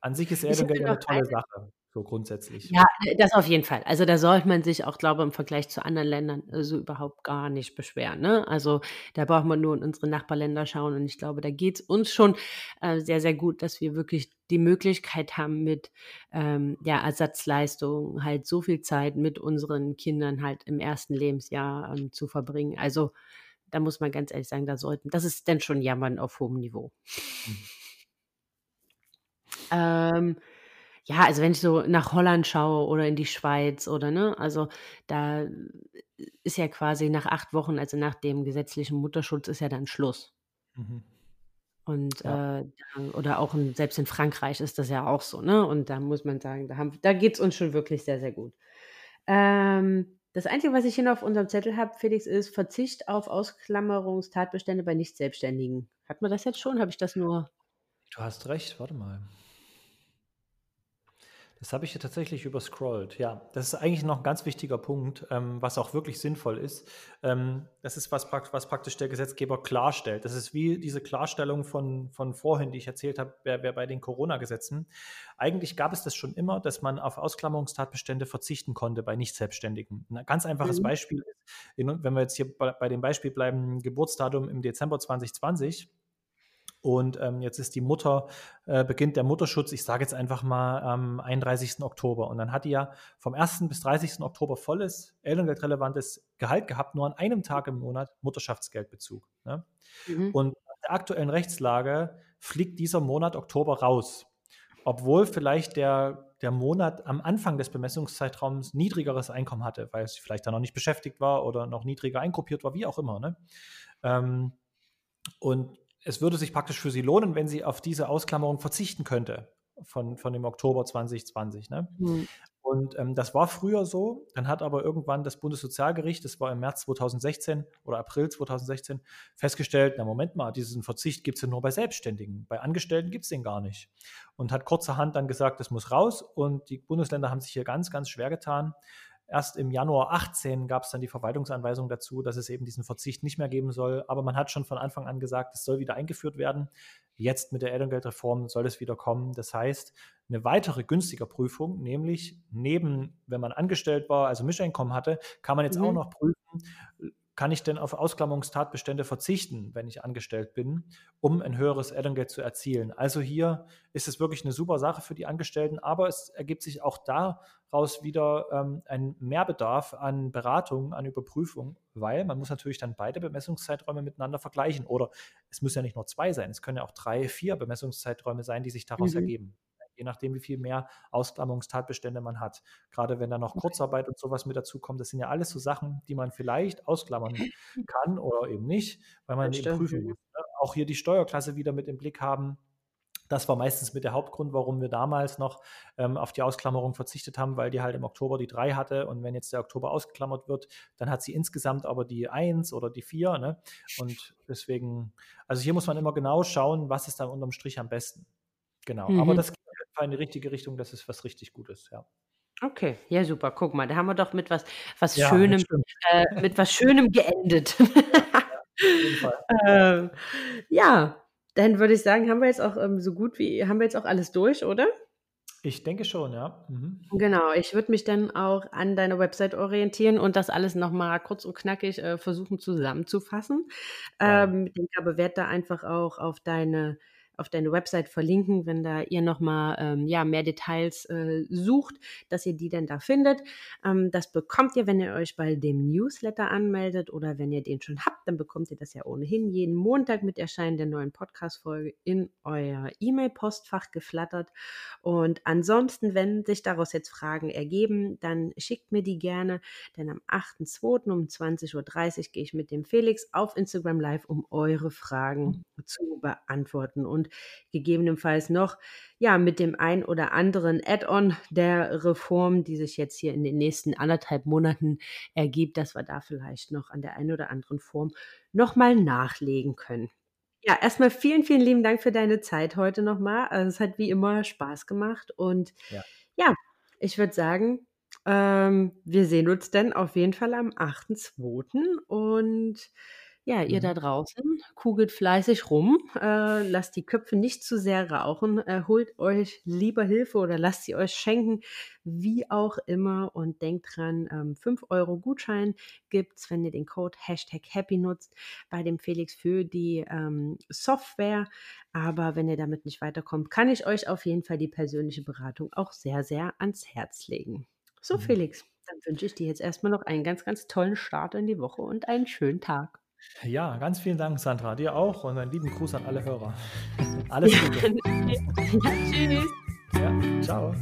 An sich ist Elterngeld eine tolle Sache so grundsätzlich. Ja, äh, das auf jeden Fall. Also da sollte man sich auch, glaube ich, im Vergleich zu anderen Ländern äh, so überhaupt gar nicht beschweren. Ne? Also da braucht man nur in unsere Nachbarländer schauen und ich glaube, da geht es uns schon äh, sehr, sehr gut, dass wir wirklich die Möglichkeit haben, mit ähm, ja, Ersatzleistungen halt so viel Zeit mit unseren Kindern halt im ersten Lebensjahr ähm, zu verbringen. Also da muss man ganz ehrlich sagen, da sollten, das ist dann schon Jammern auf hohem Niveau. Mhm. Ähm, ja, also wenn ich so nach Holland schaue oder in die Schweiz oder ne, also da ist ja quasi nach acht Wochen, also nach dem gesetzlichen Mutterschutz, ist ja dann Schluss. Mhm. Und ja. äh, oder auch in, selbst in Frankreich ist das ja auch so, ne? Und da muss man sagen, da, da geht es uns schon wirklich sehr, sehr gut. Ähm, das Einzige, was ich hier noch auf unserem Zettel habe, Felix, ist Verzicht auf Ausklammerungstatbestände bei Nicht-Selbstständigen. Hat man das jetzt schon? Habe ich das nur? Du hast recht, warte mal. Das habe ich hier tatsächlich überscrollt. Ja, das ist eigentlich noch ein ganz wichtiger Punkt, ähm, was auch wirklich sinnvoll ist. Ähm, das ist was, was, praktisch der Gesetzgeber klarstellt. Das ist wie diese Klarstellung von, von vorhin, die ich erzählt habe, wer, wer bei den Corona-Gesetzen. Eigentlich gab es das schon immer, dass man auf Ausklammerungstatbestände verzichten konnte bei Nicht-Selbstständigen. Ein ganz einfaches mhm. Beispiel ist, wenn wir jetzt hier bei, bei dem Beispiel bleiben, Geburtsdatum im Dezember 2020 und ähm, jetzt ist die Mutter, äh, beginnt der Mutterschutz, ich sage jetzt einfach mal am 31. Oktober. Und dann hat die ja vom 1. bis 30. Oktober volles elterngeldrelevantes Gehalt gehabt, nur an einem Tag im Monat Mutterschaftsgeldbezug. Ne? Mhm. Und nach der aktuellen Rechtslage fliegt dieser Monat Oktober raus. Obwohl vielleicht der, der Monat am Anfang des Bemessungszeitraums niedrigeres Einkommen hatte, weil es vielleicht da noch nicht beschäftigt war oder noch niedriger eingruppiert war, wie auch immer. Ne? Ähm, und es würde sich praktisch für sie lohnen, wenn sie auf diese Ausklammerung verzichten könnte von, von dem Oktober 2020. Ne? Mhm. Und ähm, das war früher so. Dann hat aber irgendwann das Bundessozialgericht, das war im März 2016 oder April 2016, festgestellt, na Moment mal, diesen Verzicht gibt es ja nur bei Selbstständigen. Bei Angestellten gibt es den gar nicht. Und hat kurzerhand dann gesagt, das muss raus. Und die Bundesländer haben sich hier ganz, ganz schwer getan. Erst im Januar 18 gab es dann die Verwaltungsanweisung dazu, dass es eben diesen Verzicht nicht mehr geben soll. Aber man hat schon von Anfang an gesagt, es soll wieder eingeführt werden. Jetzt mit der Elterngeldreform soll es wieder kommen. Das heißt, eine weitere günstige Prüfung, nämlich neben, wenn man angestellt war, also Mischeinkommen hatte, kann man jetzt mhm. auch noch prüfen, kann ich denn auf Ausklammerungstatbestände verzichten, wenn ich angestellt bin, um ein höheres Elterngeld zu erzielen? Also hier ist es wirklich eine super Sache für die Angestellten, aber es ergibt sich auch daraus wieder ähm, ein Mehrbedarf an Beratung, an Überprüfung, weil man muss natürlich dann beide Bemessungszeiträume miteinander vergleichen. Oder es müssen ja nicht nur zwei sein, es können ja auch drei, vier Bemessungszeiträume sein, die sich daraus mhm. ergeben je nachdem, wie viel mehr Ausklammerungstatbestände man hat. Gerade wenn da noch Kurzarbeit und sowas mit dazu kommt, das sind ja alles so Sachen, die man vielleicht ausklammern kann oder eben nicht, weil man eben prüfen muss. Ne? Auch hier die Steuerklasse wieder mit im Blick haben. Das war meistens mit der Hauptgrund, warum wir damals noch ähm, auf die Ausklammerung verzichtet haben, weil die halt im Oktober die 3 hatte und wenn jetzt der Oktober ausgeklammert wird, dann hat sie insgesamt aber die 1 oder die 4. Ne? Und deswegen, also hier muss man immer genau schauen, was ist dann unterm Strich am besten. Genau, mhm. aber das geht Fall in die richtige Richtung, das ist was richtig Gutes, ja. Okay, ja super. Guck mal, da haben wir doch mit was, was ja, Schönem, äh, mit was Schönem geendet. ja, äh, ja, dann würde ich sagen, haben wir jetzt auch ähm, so gut wie, haben wir jetzt auch alles durch, oder? Ich denke schon, ja. Mhm. Genau, ich würde mich dann auch an deiner Website orientieren und das alles nochmal kurz und knackig äh, versuchen zusammenzufassen. Ja. Ähm, ich denke aber, werde da einfach auch auf deine auf deine Website verlinken, wenn da ihr nochmal ähm, ja, mehr Details äh, sucht, dass ihr die dann da findet. Ähm, das bekommt ihr, wenn ihr euch bei dem Newsletter anmeldet oder wenn ihr den schon habt, dann bekommt ihr das ja ohnehin jeden Montag mit Erscheinen der neuen Podcast-Folge in euer E-Mail-Postfach geflattert. Und ansonsten, wenn sich daraus jetzt Fragen ergeben, dann schickt mir die gerne, denn am 8.2. um 20.30 Uhr gehe ich mit dem Felix auf Instagram Live, um eure Fragen mhm. zu beantworten. Und gegebenenfalls noch ja mit dem ein oder anderen Add-on der Reform, die sich jetzt hier in den nächsten anderthalb Monaten ergibt, dass wir da vielleicht noch an der einen oder anderen Form nochmal nachlegen können. Ja, erstmal vielen, vielen lieben Dank für deine Zeit heute nochmal. Also es hat wie immer Spaß gemacht und ja, ja ich würde sagen, ähm, wir sehen uns dann auf jeden Fall am 8.2. und ja, ihr da mhm. draußen, kugelt fleißig rum, äh, lasst die Köpfe nicht zu sehr rauchen, äh, holt euch lieber Hilfe oder lasst sie euch schenken, wie auch immer und denkt dran, ähm, 5 Euro Gutschein gibt's, wenn ihr den Code Hashtag Happy nutzt, bei dem Felix für die ähm, Software. Aber wenn ihr damit nicht weiterkommt, kann ich euch auf jeden Fall die persönliche Beratung auch sehr, sehr ans Herz legen. So, Mhm. Felix, dann wünsche ich dir jetzt erstmal noch einen ganz, ganz tollen Start in die Woche und einen schönen Tag. Ja, ganz vielen Dank, Sandra. Dir auch und einen lieben Gruß an alle Hörer. Alles Gute. ja, tschüss. Ja, ciao.